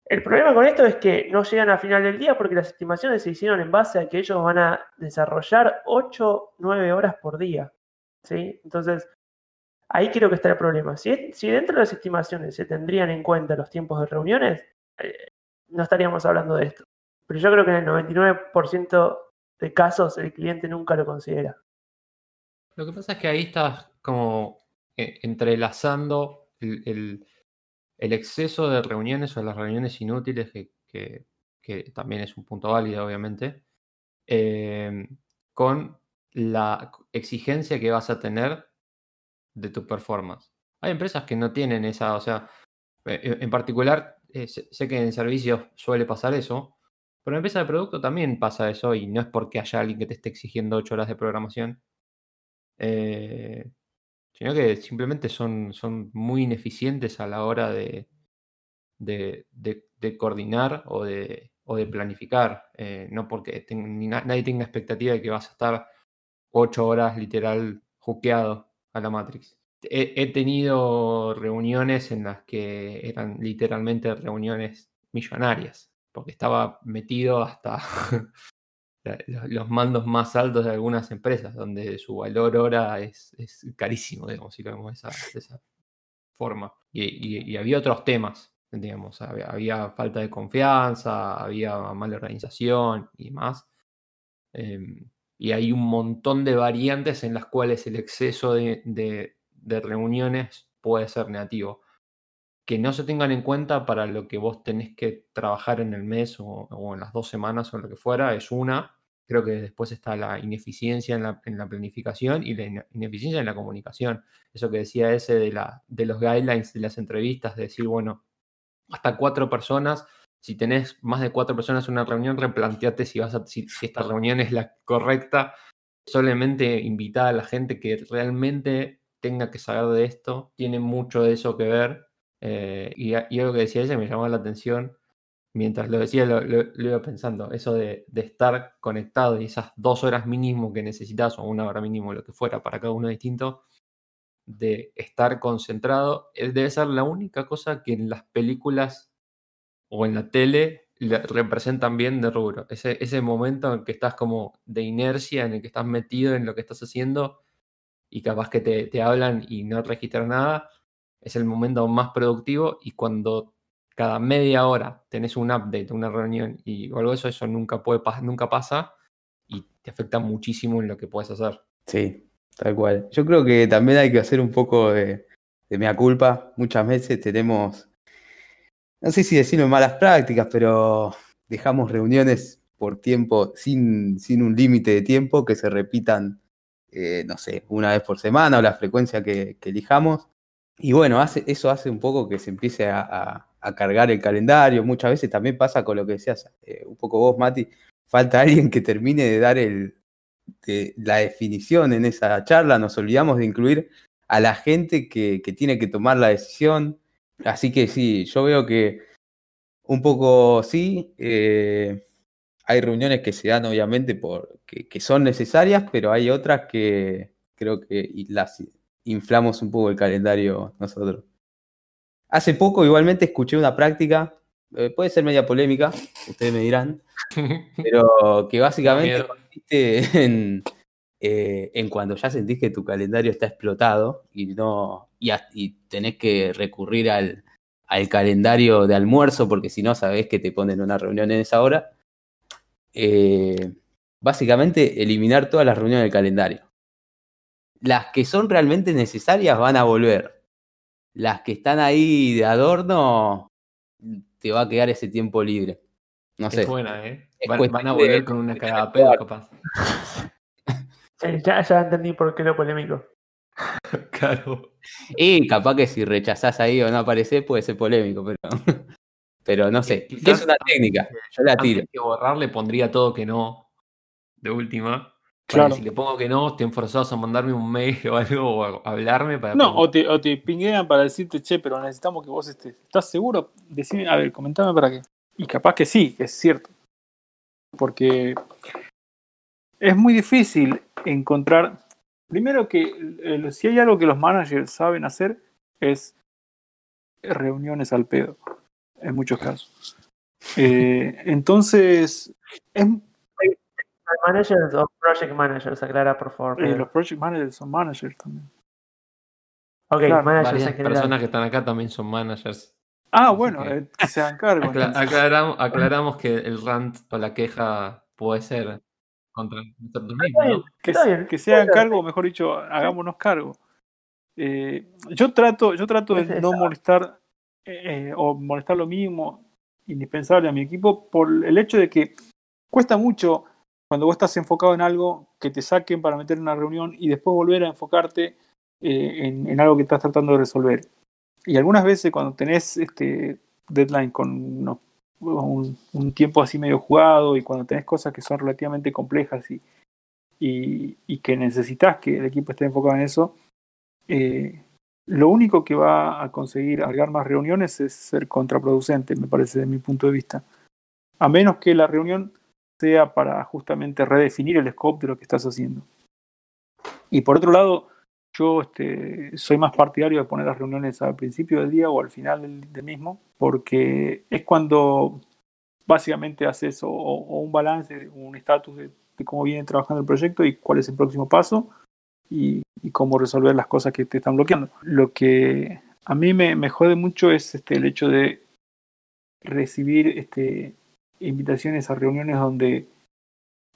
el problema con esto es que no llegan al final del día porque las estimaciones se hicieron en base a que ellos van a desarrollar 8, 9 horas por día. ¿sí? Entonces, Ahí creo que está el problema. Si, dentro de las estimaciones se tendrían en cuenta los tiempos de reuniones, eh, no estaríamos hablando de esto. Pero yo creo que en el 99% de casos el cliente nunca lo considera. Lo que pasa es que ahí estás como eh, entrelazando el, exceso de reuniones o las reuniones inútiles, que también es un punto válido, obviamente, eh, con la exigencia que vas a tener de tu performance. Hay empresas que no tienen esa, o sea, eh, en particular, eh, sé que en servicios suele pasar eso, pero en empresas de producto también pasa eso y no es porque haya alguien que te esté exigiendo 8 horas de programación, eh, sino que simplemente son, son muy ineficientes a la hora de, de, de- coordinar o de, o de planificar, eh, no porque ni na- nadie tenga expectativa de que vas a estar 8 horas literal juqueado a la Matrix. He, tenido reuniones en las que eran literalmente reuniones millonarias, porque estaba metido hasta los mandos más altos de algunas empresas, donde su valor hora es, es carísimo, digamos, si lo de esa, forma. Y, había otros temas, digamos, había, había falta de confianza, había mala organización y más. Em, y hay un montón de variantes en las cuales el exceso de, de- reuniones puede ser negativo. Que no se tengan en cuenta para lo que vos tenés que trabajar en el mes o, o en las dos semanas o lo que fuera, es una. Creo que después está la ineficiencia en la, en la planificación y la ine- ineficiencia en la comunicación. Eso que decía ese de, la, de los guidelines de las entrevistas, de decir, bueno, hasta cuatro personas. Si tenés más de cuatro personas en una reunión, replanteate si, vas a, si, si esta reunión es la correcta. Solamente invitar a la gente que realmente tenga que saber de esto. Tiene mucho de eso que ver. Eh, y, y algo que decía ella me llamó la atención. Mientras lo decía, lo, lo- lo iba pensando. Eso de, de estar conectado y esas dos horas mínimo que necesitas, o una hora mínimo, lo que fuera, para cada uno distinto, de estar concentrado, eh, debe ser la única cosa que en las películas o en la tele le- representan bien de rubro. Ese, ese momento en que estás como de inercia, en el que estás metido en lo que estás haciendo y capaz que te, te hablan y no registran nada, es el momento más productivo y cuando cada media hora tenés un update, una reunión y algo de eso, eso nunca, puede, nunca pasa y te afecta muchísimo en lo que puedes hacer. Sí, tal cual. Yo creo que también hay que hacer un poco de, de mea culpa. Muchas veces tenemos, no sé si decirlo malas prácticas, pero dejamos reuniones por tiempo, sin, sin un límite de tiempo, que se repitan, eh, no sé, una vez por semana o la frecuencia que, elijamos. Y bueno, eso hace un poco que se empiece a, a- cargar el calendario. Muchas veces también pasa con lo que decías, eh, un poco vos, Mati, falta alguien que termine de dar el, la definición en esa charla, nos olvidamos de incluir a la gente que, que tiene que tomar la decisión. Así que sí, yo veo que un poco sí, eh, hay reuniones que se dan obviamente por, que, que son necesarias, pero hay otras que creo que las inflamos un poco el calendario nosotros. Hace poco igualmente escuché una práctica, eh, puede ser media polémica, ustedes me dirán, pero que básicamente consiste en, eh, en cuando ya sentís que tu calendario está explotado y no y, a- y tenés que recurrir al, al calendario de almuerzo porque si no sabés que te ponen una reunión en esa hora. eh, básicamente eliminar todas las reuniones del calendario. Las que son realmente necesarias van a volver. Las que están ahí de adorno, te va a quedar ese tiempo libre. No sé. Es buena, ¿eh? Van, a volver con una de cagada pedo, capaz. Sí, ya, ya entendí por qué lo polémico. Claro. Y capaz que si rechazás ahí o no aparecés puede ser polémico, pero, pero no sé. Quizás Es una técnica, yo la tiro. Que borrar, le pondría todo que no. De última. Para Claro. que si le pongo que no, estén forzados a mandarme un mail o algo o a hablarme para. No, o te, o te pinguean para decirte, che, pero necesitamos que vos estés. ¿Estás seguro? Decime, a ver, comentame para qué. Y capaz que sí, es cierto. Porque es muy difícil encontrar. Primero que eh, si hay algo que los managers saben hacer es reuniones al pedo, en muchos casos. Eh, entonces, es, Managers o project managers, aclara por favor. eh, los project managers son managers también. Ok, Claro, managers general. personas que están acá también son managers. Ah, Así bueno, que- eh, que se hagan cargo. Acla- aclaramos, aclaramos que el rant o la queja puede ser contra ¿no? que, se- bien. que se hagan cargo, o mejor dicho, hagámonos cargo. Eh, yo trato, yo trato de no molestar eh, o molestar lo mínimo indispensable a mi equipo por el hecho de que cuesta mucho cuando vos estás enfocado en algo que te saquen para meter en una reunión y después volver a enfocarte eh, en, en algo que estás tratando de resolver. Y algunas veces cuando tenés este deadline con unos- un, tiempo así medio jugado y cuando tenés cosas que son relativamente complejas y, y, que necesitas que el equipo esté enfocado en eso, eh, lo único que va a conseguir alargar más reuniones es ser contraproducente, me parece, desde mi punto de vista. A menos que la reunión sea para justamente redefinir el scope de lo que estás haciendo. Y por otro lado, yo este, soy más partidario de poner las reuniones al principio del día o al final del, mismo, porque es cuando básicamente haces o, un balance, un estatus de, cómo viene trabajando el proyecto y cuál es el próximo paso y, cómo resolver las cosas que te están bloqueando. Lo que a mí me, me jode mucho es este, el hecho de recibir este, invitaciones a reuniones donde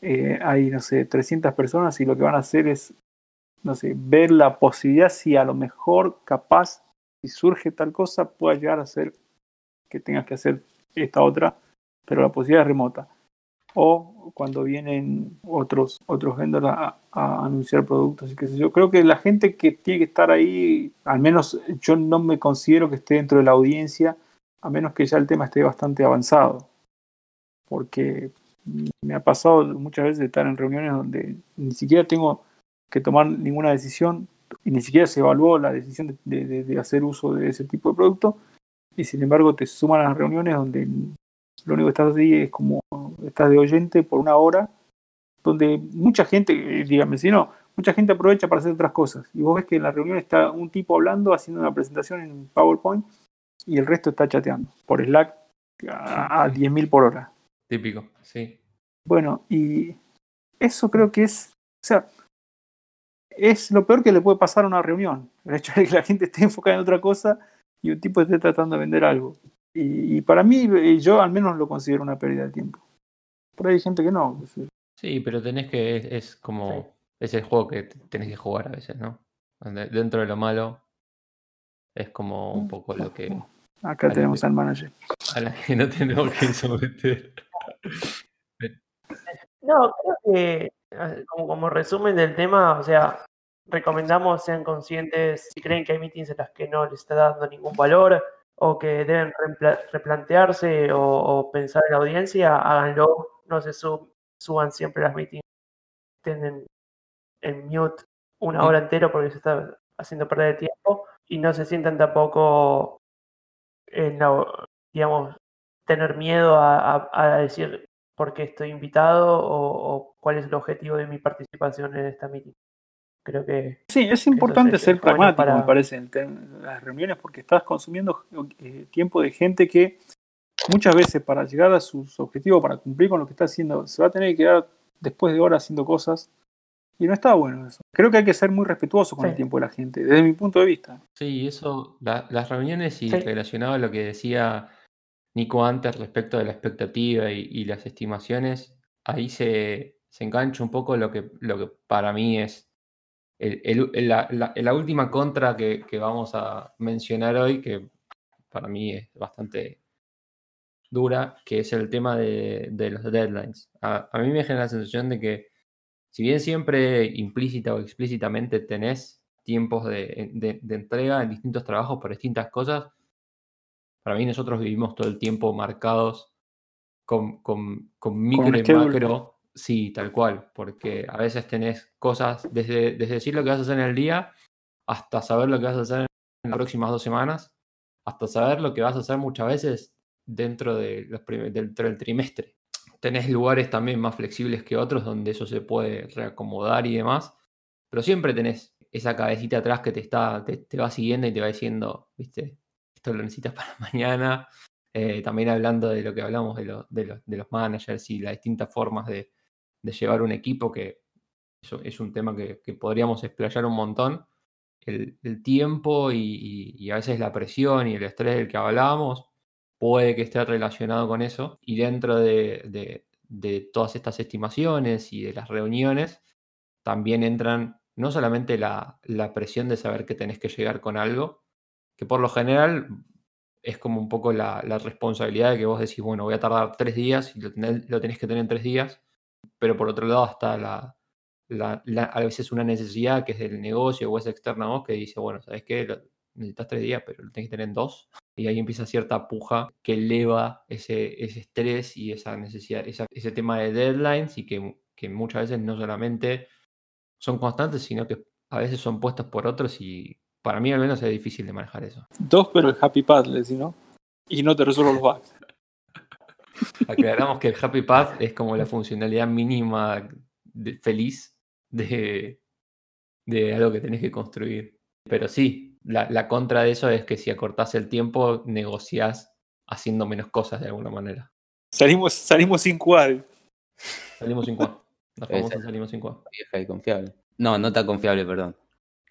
eh, hay, no sé, 300 personas y lo que van a hacer es, no sé, ver la posibilidad si a lo mejor capaz, si surge tal cosa, pueda llegar a ser que tengas que hacer esta otra, pero la posibilidad es remota. O cuando vienen otros, otros vendors a, anunciar productos y qué sé yo. Creo que la gente que tiene que estar ahí, al menos yo no me considero que esté dentro de la audiencia, a menos que ya el tema esté bastante avanzado. Porque me ha pasado muchas veces estar en reuniones donde ni siquiera tengo que tomar ninguna decisión y ni siquiera se evaluó la decisión de, de, de hacer uso de ese tipo de producto y sin embargo te suman a las reuniones donde lo único que estás ahí es como estás de oyente por una hora donde mucha gente, dígame si no, mucha gente aprovecha para hacer otras cosas y vos ves que en la reunión está un tipo hablando, haciendo una presentación en PowerPoint y el resto está chateando por Slack a, a 10.000 por hora. Típico, sí. Bueno, y eso creo que es, o sea, es lo peor que le puede pasar a una reunión. El hecho de que la gente esté enfocada en otra cosa y un tipo esté tratando de vender algo. Y, y para mí, eh, yo al menos lo considero una pérdida de tiempo. Por ahí hay gente que no. Sí, pero tenés que, es, es como, Sí. es el juego que tenés que jugar a veces, ¿no? Donde- Dentro de lo malo es como un poco lo que Acá tenemos al manager. a la que no tenemos que someter. No, creo que como, como resumen del tema, o sea, recomendamos sean conscientes si creen que hay meetings en las que no les está dando ningún valor o que deben repla- replantearse o, o pensar en la audiencia, háganlo, no se sub- suban siempre las meetings, estén en, en mute una hora entera porque se está haciendo perder el tiempo y no se sientan tampoco en la, digamos, tener miedo a, a- a decir por qué estoy invitado o, o cuál es el objetivo de mi participación en esta meeting. Creo que Sí, es importante ser pragmático, para- me parece, en las reuniones, porque estás consumiendo eh, tiempo de gente que muchas veces para llegar a sus objetivos, para cumplir con lo que está haciendo, se va a tener que quedar después de horas haciendo cosas. Y no está bueno eso. Creo que hay que ser muy respetuoso con Sí. el tiempo de la gente, desde mi punto de vista. Sí, eso, la- las reuniones y Sí. relacionado a lo que decía Nico antes respecto de la expectativa y, las estimaciones, ahí se, se engancha un poco lo que, lo que para mí es el- la, última contra que, que vamos a mencionar hoy, que para mí es bastante dura, que es el tema de, de los deadlines. A, a mí me genera la sensación de que si bien siempre implícita o explícitamente tenés tiempos de, de- de entrega en distintos trabajos por distintas cosas, para mí nosotros vivimos todo el tiempo marcados con, con, con micro y schedule. macro, sí, tal cual, porque a veces tenés cosas desde, desde decir lo que vas a hacer en el día hasta saber lo que vas a hacer en las próximas dos semanas, hasta saber lo que vas a hacer muchas veces dentro, de los dentro del trimestre. Tenés lugares también más flexibles que otros donde eso se puede reacomodar y demás, pero siempre tenés esa cabecita atrás que te, está, te, te va siguiendo y te va diciendo, viste, esto lo necesitas para mañana. Eh, también hablando de lo que hablamos de, lo- de los- de managers y las distintas formas de, de llevar un equipo, que eso es un tema que, podríamos explayar un montón. el, tiempo y, a veces la presión y el estrés del que hablábamos puede que esté relacionado con eso. Y dentro de, todas estas estimaciones y de las reuniones, también entran no solamente la, presión de saber que tenés que llegar con algo, que por lo general es como un poco la, responsabilidad de que vos decís, bueno, voy a tardar tres días y lo tenés, que tener en tres días, pero por otro lado está la, a veces una necesidad que es del negocio o es externa a vos que dice, bueno, ¿sabes qué? necesitas tres días, pero lo tenés que tener en dos. Y ahí empieza cierta puja que eleva ese, ese estrés y esa necesidad, ese tema de deadlines y que, que muchas veces no solamente son constantes, sino que a veces son puestos por otros y para mí al menos es difícil de manejar eso. Dos, pero el Happy Path, le ¿no? Y no te resuelvo los bugs. Aclaramos que el Happy Path es como la funcionalidad mínima feliz de, de algo que tenés que construir. Pero sí, la, contra de eso es que si acortás el tiempo, negociás haciendo menos cosas de alguna manera. Salimos, salimos sin cuadro. Salimos sin cuadro. La famosa salimos sin cuadro. Vieja y confiable. No, no tan confiable, perdón.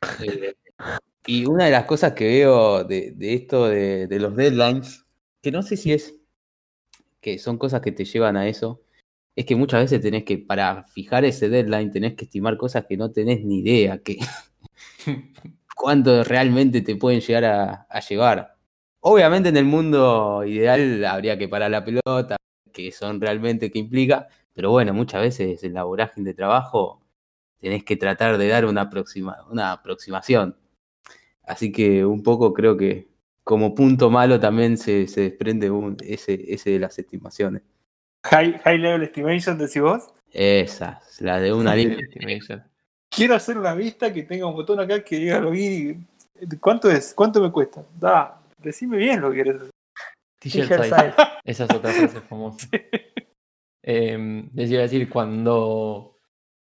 Y una de las cosas que veo de, esto de, de, los deadlines, que no sé si es que son cosas que te llevan a eso, es que muchas veces tenés que, para fijar ese deadline, tenés que estimar cosas que no tenés ni idea que cuánto realmente te pueden llegar a, llevar. Obviamente en el mundo ideal habría que parar la pelota, que son realmente que implica, pero bueno, muchas veces en la vorágine de trabajo tenés que tratar de dar una, aproxima, una aproximación. Así que un poco creo que como punto malo también se, se desprende un, ese, ese de las estimaciones. High, high level estimation, decís vos. Esa, la de una línea. Quiero hacer una vista que tenga un botón acá que diga login. ¿Cuánto es? ¿Cuánto me cuesta? Da, decime bien lo que quieres hacer. T-shirt size. Esa es otra frase famosa. Eh, les iba a decir, cuando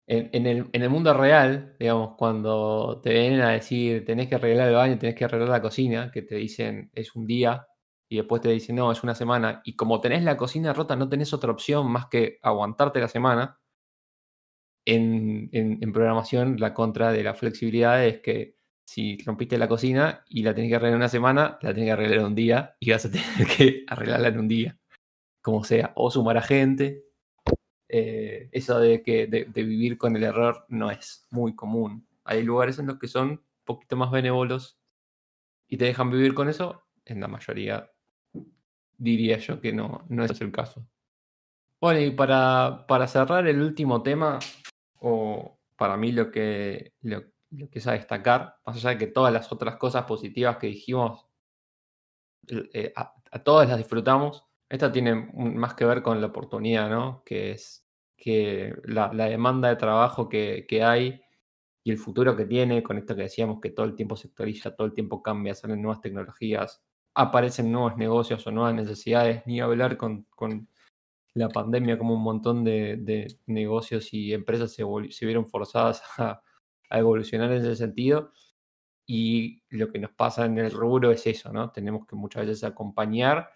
en, el, mundo real, digamos, cuando te vienen a decir tenés que arreglar el baño, tenés que arreglar la cocina, que te dicen es un día, y después te dicen, no, es una semana, y como tenés la cocina rota, no tenés otra opción más que aguantarte la semana, en, en, programación la contra de la flexibilidad es que si rompiste la cocina y la tenés que arreglar en una semana, la tenés que arreglar en un día y vas a tener que arreglarla en un día, como sea, o sumar a gente. Eh, eso de, que, de, vivir con el error no es muy común. Hay lugares en los que son un poquito más benévolos y te dejan vivir con eso, en la mayoría diría yo que no, no es el caso. Bueno, y para, para cerrar el último tema, o para mí lo que, lo, que es a destacar, más allá de que todas las otras cosas positivas que dijimos, eh, a, todas las disfrutamos, esta tiene más que ver con la oportunidad, ¿no? Que es que la, demanda de trabajo que, hay y el futuro que tiene, con esto que decíamos que todo el tiempo se actualiza, todo el tiempo cambia, salen nuevas tecnologías, aparecen nuevos negocios o nuevas necesidades, ni hablar con, la pandemia como un montón de, negocios y empresas se, vieron forzadas a, evolucionar en ese sentido. Y lo que nos pasa en el rubro es eso, ¿no? Tenemos que muchas veces acompañar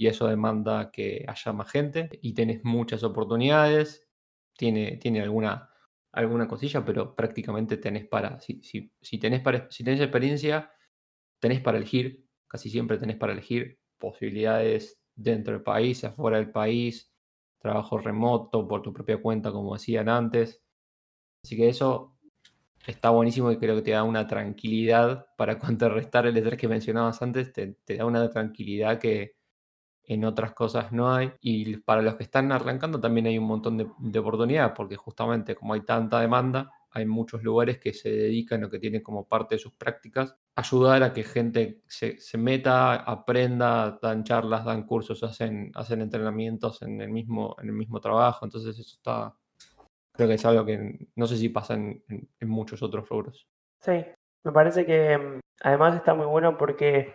y eso demanda que haya más gente y tenés muchas oportunidades, tiene, tiene alguna, alguna cosilla, pero prácticamente tenés para, si, si, si, tenés para, si tenés experiencia, tenés para elegir casi siempre tenés para elegir posibilidades dentro del país, afuera del país, trabajo remoto por tu propia cuenta, como decían antes. Así que eso está buenísimo y creo que te da una tranquilidad para contrarrestar el estrés que mencionabas antes, te, da una tranquilidad que en otras cosas no hay. Y para los que están arrancando también hay un montón de, de oportunidades, porque justamente como hay tanta demanda, hay muchos lugares que se dedican o que tienen como parte de sus prácticas ayudar a que gente se, meta, aprenda, dan charlas, dan cursos, hacen, hacen entrenamientos en el, mismo, en el mismo trabajo. Entonces eso está, creo que es algo que no sé si pasa en, muchos otros rubros. Sí, me parece que mm, además está muy bueno porque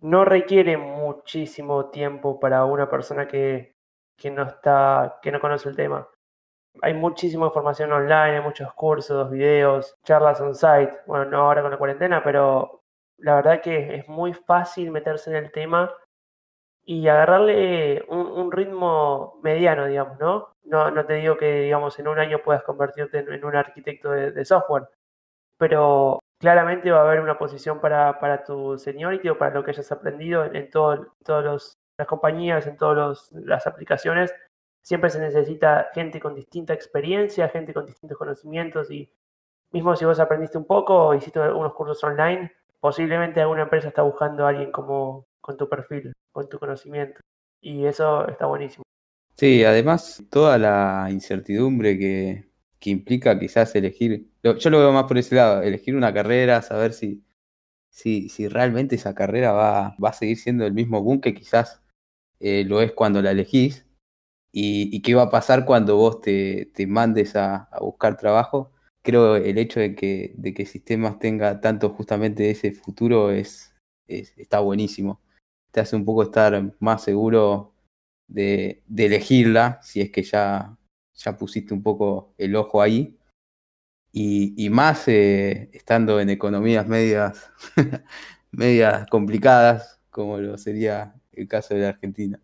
no requiere muchísimo tiempo para una persona que, que no está, que no conoce el tema hay muchísima información online, hay muchos cursos, videos, charlas on-site. Bueno, no ahora con la cuarentena, pero la verdad que es muy fácil meterse en el tema y agarrarle un, ritmo mediano, digamos, ¿no? ¿no? No te digo que, digamos, en un año puedas convertirte en, un arquitecto de, software, pero claramente va a haber una posición para, para tu seniority o para lo que hayas aprendido en, todas las compañías, en todas las aplicaciones. Siempre se necesita gente con distinta experiencia, gente con distintos conocimientos y mismo si vos aprendiste un poco o hiciste unos cursos online, posiblemente alguna empresa está buscando a alguien como con tu perfil, con tu conocimiento. Y eso está buenísimo. Sí, además, toda la incertidumbre que, que implica quizás elegir, yo lo veo más por ese lado, elegir una carrera, saber si, si, si realmente esa carrera va, va a seguir siendo el mismo boom que quizás eh, lo es cuando la elegís, y, y qué va a pasar cuando vos te, te mandes a, a buscar trabajo. Creo el hecho de que, de que Sistemas tenga tanto justamente ese futuro es, es- está buenísimo. Te hace un poco estar más seguro de, de elegirla, si es que ya, ya pusiste un poco el ojo ahí. Y, y más eh, estando en economías medias, medias complicadas, como lo sería el caso de la Argentina.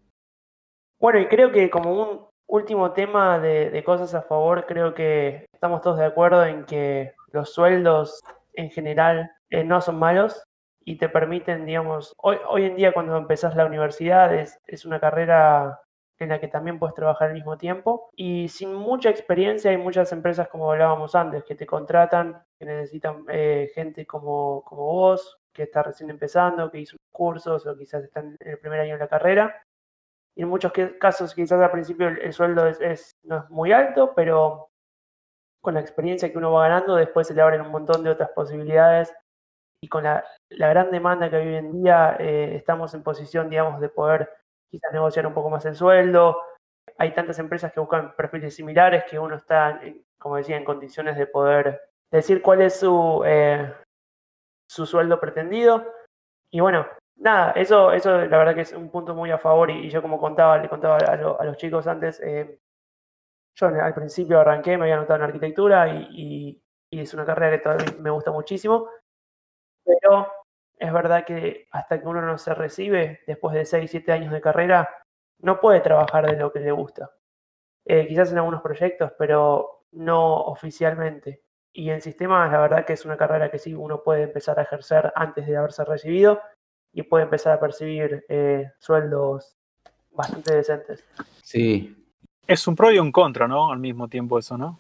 Bueno, y creo que como un último tema de, de cosas a favor, creo que estamos todos de acuerdo en que los sueldos en general eh, no son malos y te permiten, digamos, hoy, hoy en día cuando empezás la universidad es, es una carrera en la que también puedes trabajar al mismo tiempo. Y sin mucha experiencia hay muchas empresas como hablábamos antes que te contratan, que necesitan eh, gente como, como vos, que está recién empezando, que hizo cursos o quizás están en el primer año de la carrera. Y en muchos casos quizás al principio el, el sueldo es, es- no es muy alto, pero con la experiencia que uno va ganando, después se le abren un montón de otras posibilidades. Y con la, la gran demanda que hoy en día, eh, estamos en posición, digamos, de poder quizás negociar un poco más el sueldo. Hay tantas empresas que buscan perfiles similares que uno está, como decía, en condiciones de poder decir cuál es su, eh, su sueldo pretendido. Y bueno, nada, eso, eso la verdad que es un punto muy a favor y, y yo como contaba, le contaba a, lo- a los chicos antes, eh, yo al principio arranqué, me había anotado en arquitectura y, y- y es una carrera que todavía me gusta muchísimo, pero es verdad que hasta que uno no se recibe, después de 6, 7 años de carrera, no puede trabajar de lo que le gusta. Eh, quizás en algunos proyectos, pero no oficialmente. Y en sistemas, la verdad que es una carrera que sí uno puede empezar a ejercer antes de haberse recibido y puede empezar a percibir eh, sueldos bastante decentes. Sí, Es un pro y un contra, ¿no? Al mismo tiempo eso, ¿no?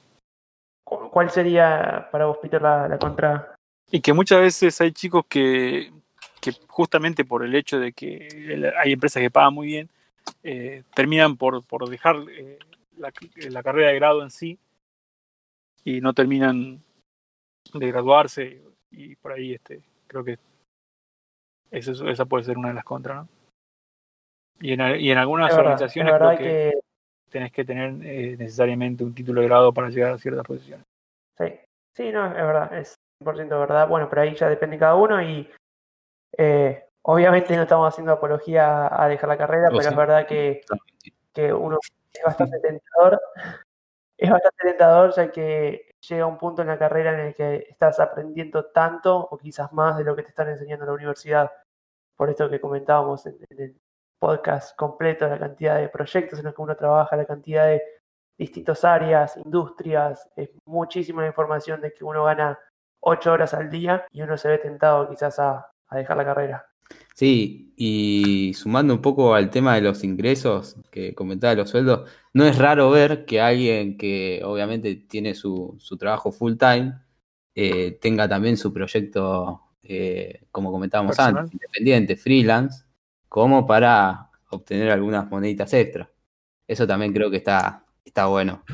¿Cu- ¿Cuál sería para vos, Peter, la, la contra? Y que muchas veces hay chicos que, que justamente por el hecho de que hay empresas que pagan muy bien, eh, terminan por, por dejar eh, la, la carrera de grado en sí y no terminan de graduarse y por ahí este creo que eso, esa puede ser una de las contras, ¿no? Y en, y en algunas verdad, organizaciones creo que, que tenés que tener eh, necesariamente un título de grado para llegar a ciertas posiciones. Sí, sí, no, es verdad, es 100% verdad. Bueno, pero ahí ya depende cada uno y eh, obviamente no estamos haciendo apología a dejar la carrera, Oh, pero es verdad que, que uno es bastante tentador. Es bastante tentador ya que llega un punto en la carrera en el que estás aprendiendo tanto o quizás más de lo que te están enseñando en la universidad. Por esto que comentábamos en, en el podcast completo, la cantidad de proyectos en los que uno trabaja, la cantidad de distintas áreas, industrias, es muchísima la información de que uno gana ocho horas al día y uno se ve tentado quizás a, a dejar la carrera. Sí, y sumando un poco al tema de los ingresos que comentaba los sueldos, no es raro ver que alguien que obviamente tiene su, su trabajo full time eh, tenga también su proyecto, eh, como comentábamos Personal. antes, independiente, freelance, como para obtener algunas moneditas extra. Eso también creo que está, está bueno.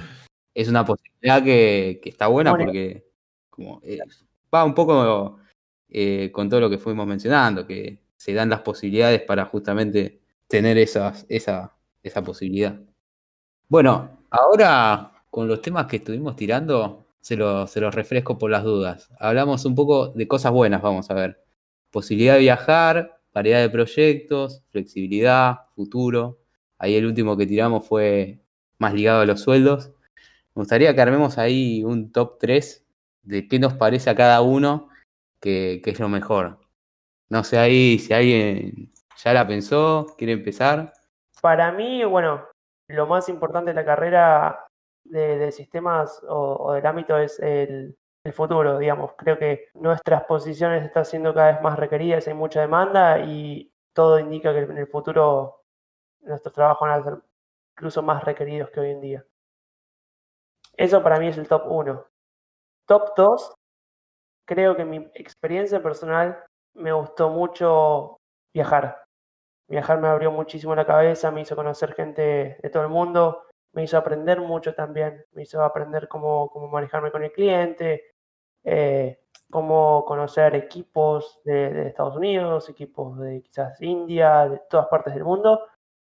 Es una posibilidad que, que está buena Bueno. porque eh, va un poco eh, con todo lo que fuimos mencionando, que se dan las posibilidades para justamente tener esas, esa, esa posibilidad. Bueno, ahora con los temas que estuvimos tirando, se los, se los refresco por las dudas. Hablamos un poco de cosas buenas, vamos a ver. Posibilidad de viajar, variedad de proyectos, flexibilidad, futuro. Ahí el último que tiramos fue más ligado a los sueldos. Me gustaría que armemos ahí un top 3 de qué nos parece a cada uno que, que es lo mejor. No sé ahí si alguien ya la pensó, quiere empezar. Para mí, bueno, lo más importante de la carrera de, sistemas o, o del ámbito es el, el futuro, digamos. Creo que nuestras posiciones están siendo cada vez más requeridas, hay mucha demanda y todo indica que en el futuro nuestros trabajos van a ser incluso más requeridos que hoy en día. Eso para mí es el top 1. Top 2, creo que mi experiencia personal me gustó mucho viajar. Viajar me abrió muchísimo la cabeza, me hizo conocer gente de todo el mundo, me hizo aprender mucho también, me hizo aprender cómo, cómo manejarme con el cliente, eh, cómo conocer equipos de, Estados Unidos, equipos de quizás India, de todas partes del mundo,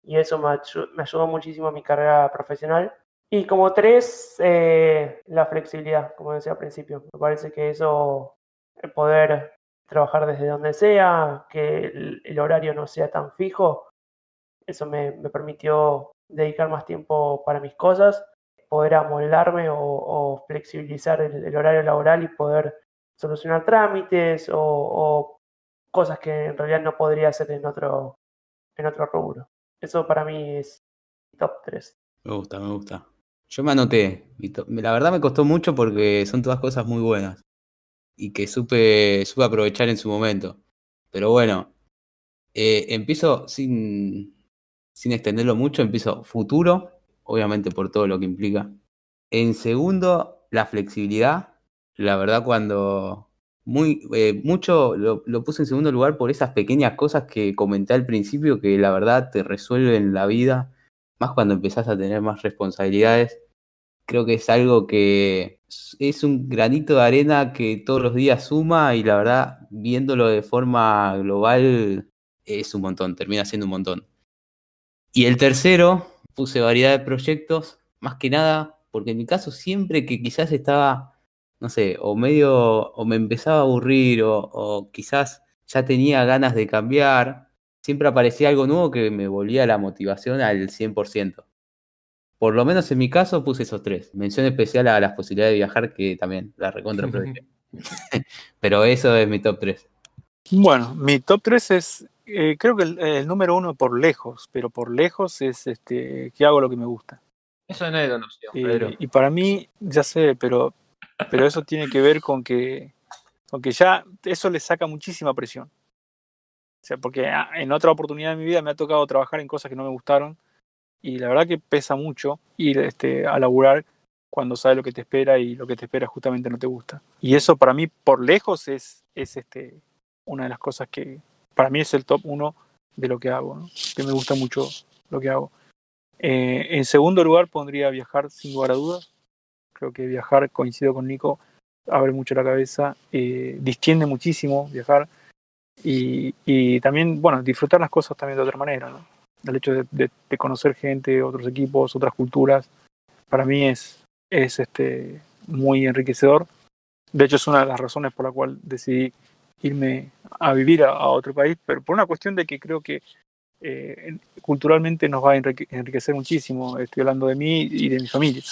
y eso me, me ayudó muchísimo a mi carrera profesional. Y como tres, eh, la flexibilidad, como decía al principio. Me parece que eso, el poder trabajar desde donde sea, que el, horario no sea tan fijo, eso me, permitió dedicar más tiempo para mis cosas, poder amoldarme o, flexibilizar el, horario laboral y poder solucionar trámites o, cosas que en realidad no podría hacer en otro, en otro rubro. Eso para mí es top 3. Me gusta, me gusta. Yo me anoté. La verdad me costó mucho porque son todas cosas muy buenas y que supe, supe aprovechar en su momento. Pero bueno, eh, empiezo sin, sin extenderlo mucho, empiezo futuro, obviamente por todo lo que implica. En segundo, la flexibilidad. La verdad, cuando muy, eh, mucho lo, lo, puse en segundo lugar por esas pequeñas cosas que comenté al principio que la verdad te resuelven la vida, más cuando empezás a tener más responsabilidades. Creo que es algo que es un granito de arena que todos los días suma y la verdad, viéndolo de forma global, es un montón, termina siendo un montón. Y el tercero, puse variedad de proyectos, más que nada, porque en mi caso siempre que quizás estaba, no sé, o medio, o me empezaba a aburrir, o, o quizás ya tenía ganas de cambiar, siempre aparecía algo nuevo que me volvía la motivación al 100%. Por lo menos en mi caso puse esos tres. Mención especial a las posibilidades de viajar, que también la recontra Pero eso es mi top 3. Bueno, mi top 3 es, eh, creo que el, número uno por lejos, pero por lejos es este que hago lo que me gusta. Eso no es donación, eh, Y para mí, ya sé, pero, pero eso tiene que ver con que, con que ya eso le saca muchísima presión. Sea, porque ah, en otra oportunidad de mi vida me ha tocado trabajar en cosas que no me gustaron y la verdad que pesa mucho ir este, a laburar cuando sabes lo que te espera y lo que te espera justamente no te gusta. Y eso para mí, por lejos, es, es este, una de las cosas que para mí es el top uno de lo que hago, que me gusta mucho lo que hago. Eh, en segundo lugar pondría viajar sin lugar a dudas. Creo que viajar, coincido con Nico, abre mucho la cabeza, eh, distiende muchísimo viajar y, y, también, bueno, disfrutar las cosas también de otra manera. ¿no? el hecho de, conocer gente, otros equipos, otras culturas, para mí es, es este, muy enriquecedor. De hecho, es una de las razones por la cual decidí irme a vivir a, otro país, pero por una cuestión de que creo que eh, culturalmente nos va a enriquecer muchísimo. Estoy hablando de mí y de mi familia.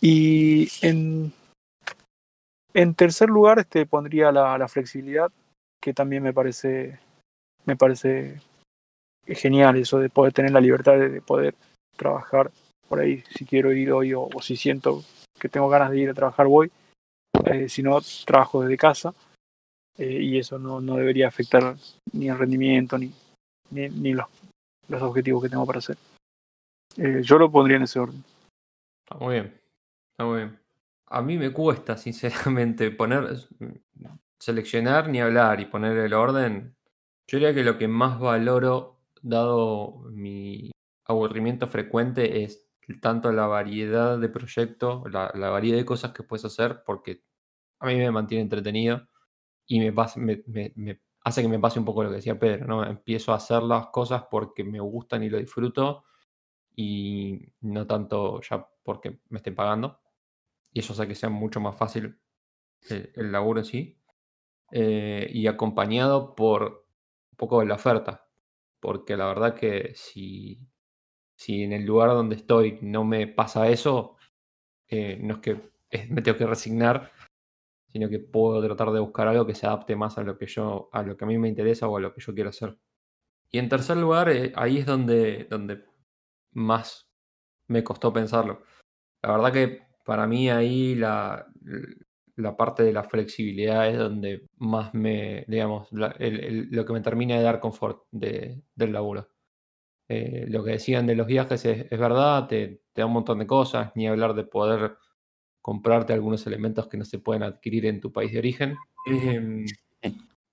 Y en, en tercer lugar este, pondría la, la flexibilidad, que también me parece, me parece genial eso de poder tener la libertad de, poder trabajar por ahí si quiero ir hoy o, si siento que tengo ganas de ir a trabajar voy. Eh, si no trabajo desde casa eh, y eso no, no, debería afectar ni el rendimiento ni, ni, los, los, objetivos que tengo para hacer. Eh, yo lo pondría en ese orden. Está muy bien está muy bien. A mí me cuesta sinceramente poner seleccionar ni hablar y poner el orden yo diría que lo que más valoro dado mi aburrimiento frecuente, es tanto la variedad de proyectos, la, variedad de cosas que puedes hacer, porque a mí me mantiene entretenido y me, hace que me pase un poco lo que decía Pedro, ¿no? Empiezo a hacer las cosas porque me gustan y lo disfruto y no tanto ya porque me estén pagando. Y eso hace que sea mucho más fácil el, laburo en sí. Eh, y acompañado por un poco de la oferta porque la verdad que si, si en el lugar donde estoy no me pasa eso, eh, no es que me tengo que resignar, sino que puedo tratar de buscar algo que se adapte más a lo que yo, a lo que a mí me interesa o a lo que yo quiero hacer. Y en tercer lugar, eh, ahí es donde, donde más me costó pensarlo. La verdad que para mí ahí la, la parte de la flexibilidad es donde más me, digamos, lo que me termina de dar confort de- del laburo. Eh, lo que decían de los viajes es, verdad, te, te da un montón de cosas, ni hablar de poder comprarte algunos elementos que no se pueden adquirir en tu país de origen. Em,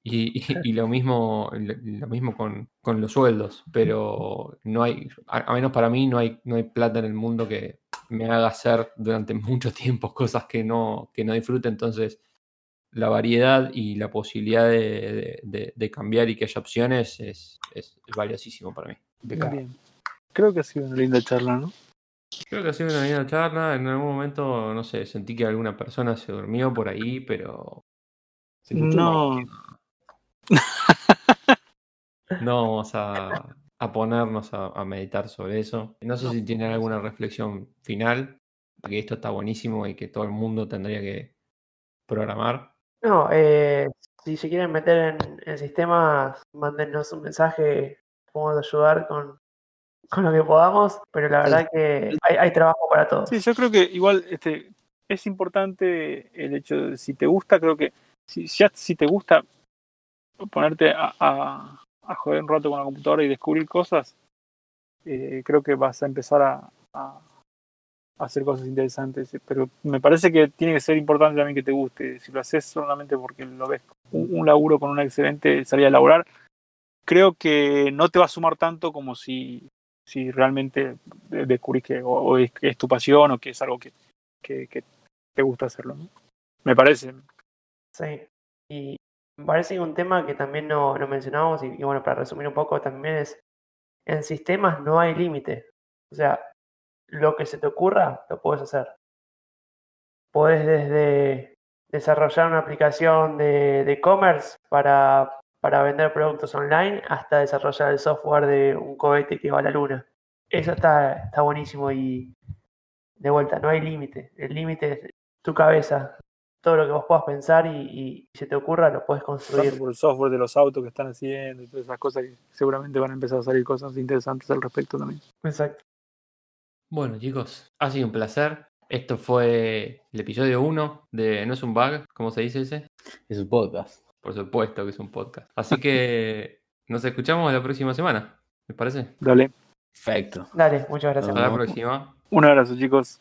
y, y- lo mismo, lo mismo con, con los sueldos, pero no hay, a menos para mí, no hay, no hay plata en el mundo que me haga hacer durante mucho tiempo cosas que no, que no disfrute. Entonces, la variedad y la posibilidad de, de- de- de cambiar y que haya opciones es, es valiosísimo para mí. Bien. Creo que ha sido una linda charla, ¿no? Creo que ha sido una linda charla. En algún momento, no sé, sentí que alguna persona se durmió por ahí, pero No, no vamos a, a ponernos a, a meditar sobre eso. No sé si tienen alguna reflexión final, que esto está buenísimo y que todo el mundo tendría que programar. No, eh, si se quieren meter en, en sistemas, mándennos un mensaje, podemos ayudar con, con lo que podamos, pero la verdad que hay, hay trabajo para todos. Sí, yo creo que igual este, es importante el hecho de si te gusta, creo que si, ya, si te gusta ponerte a, a, a joder un rato con la computadora y descubrir cosas, eh, creo que vas a empezar a, hacer cosas interesantes. Pero me parece que tiene que ser importante también que te guste. Si lo haces solamente porque lo ves un, laburo con una excelente salida a laborar, creo que no te va a sumar tanto como si, si realmente de- descubrís que es, tu pasión o que es algo que, que, que te gusta hacerlo. ¿no? Me parece. Sí. Y me parece un tema que también no, no mencionamos, y, y bueno, para resumir un poco, también es, en sistemas no hay límite. O sea, lo que se te ocurra, lo puedes hacer. Puedes desde desarrollar una aplicación de de e-commerce para, para vender productos online hasta desarrollar el software de un cohete que va a la luna. Eso está, está buenísimo y de vuelta, no hay límite. El límite es tu cabeza, todo lo que vos puedas pensar y, y se te ocurra lo puedes construir. por el software de los autos que están haciendo y todas esas cosas que seguramente van a empezar a salir cosas interesantes al respecto también. Exacto. Bueno, chicos, ha sido un placer. Esto fue el episodio 1 de No es un bug, ¿cómo se dice ese? Es un podcast. Por supuesto que es un podcast. Así que nos escuchamos la próxima semana, ¿me parece? Dale. Perfecto. Dale, muchas gracias. Hasta la próxima. Un abrazo, chicos.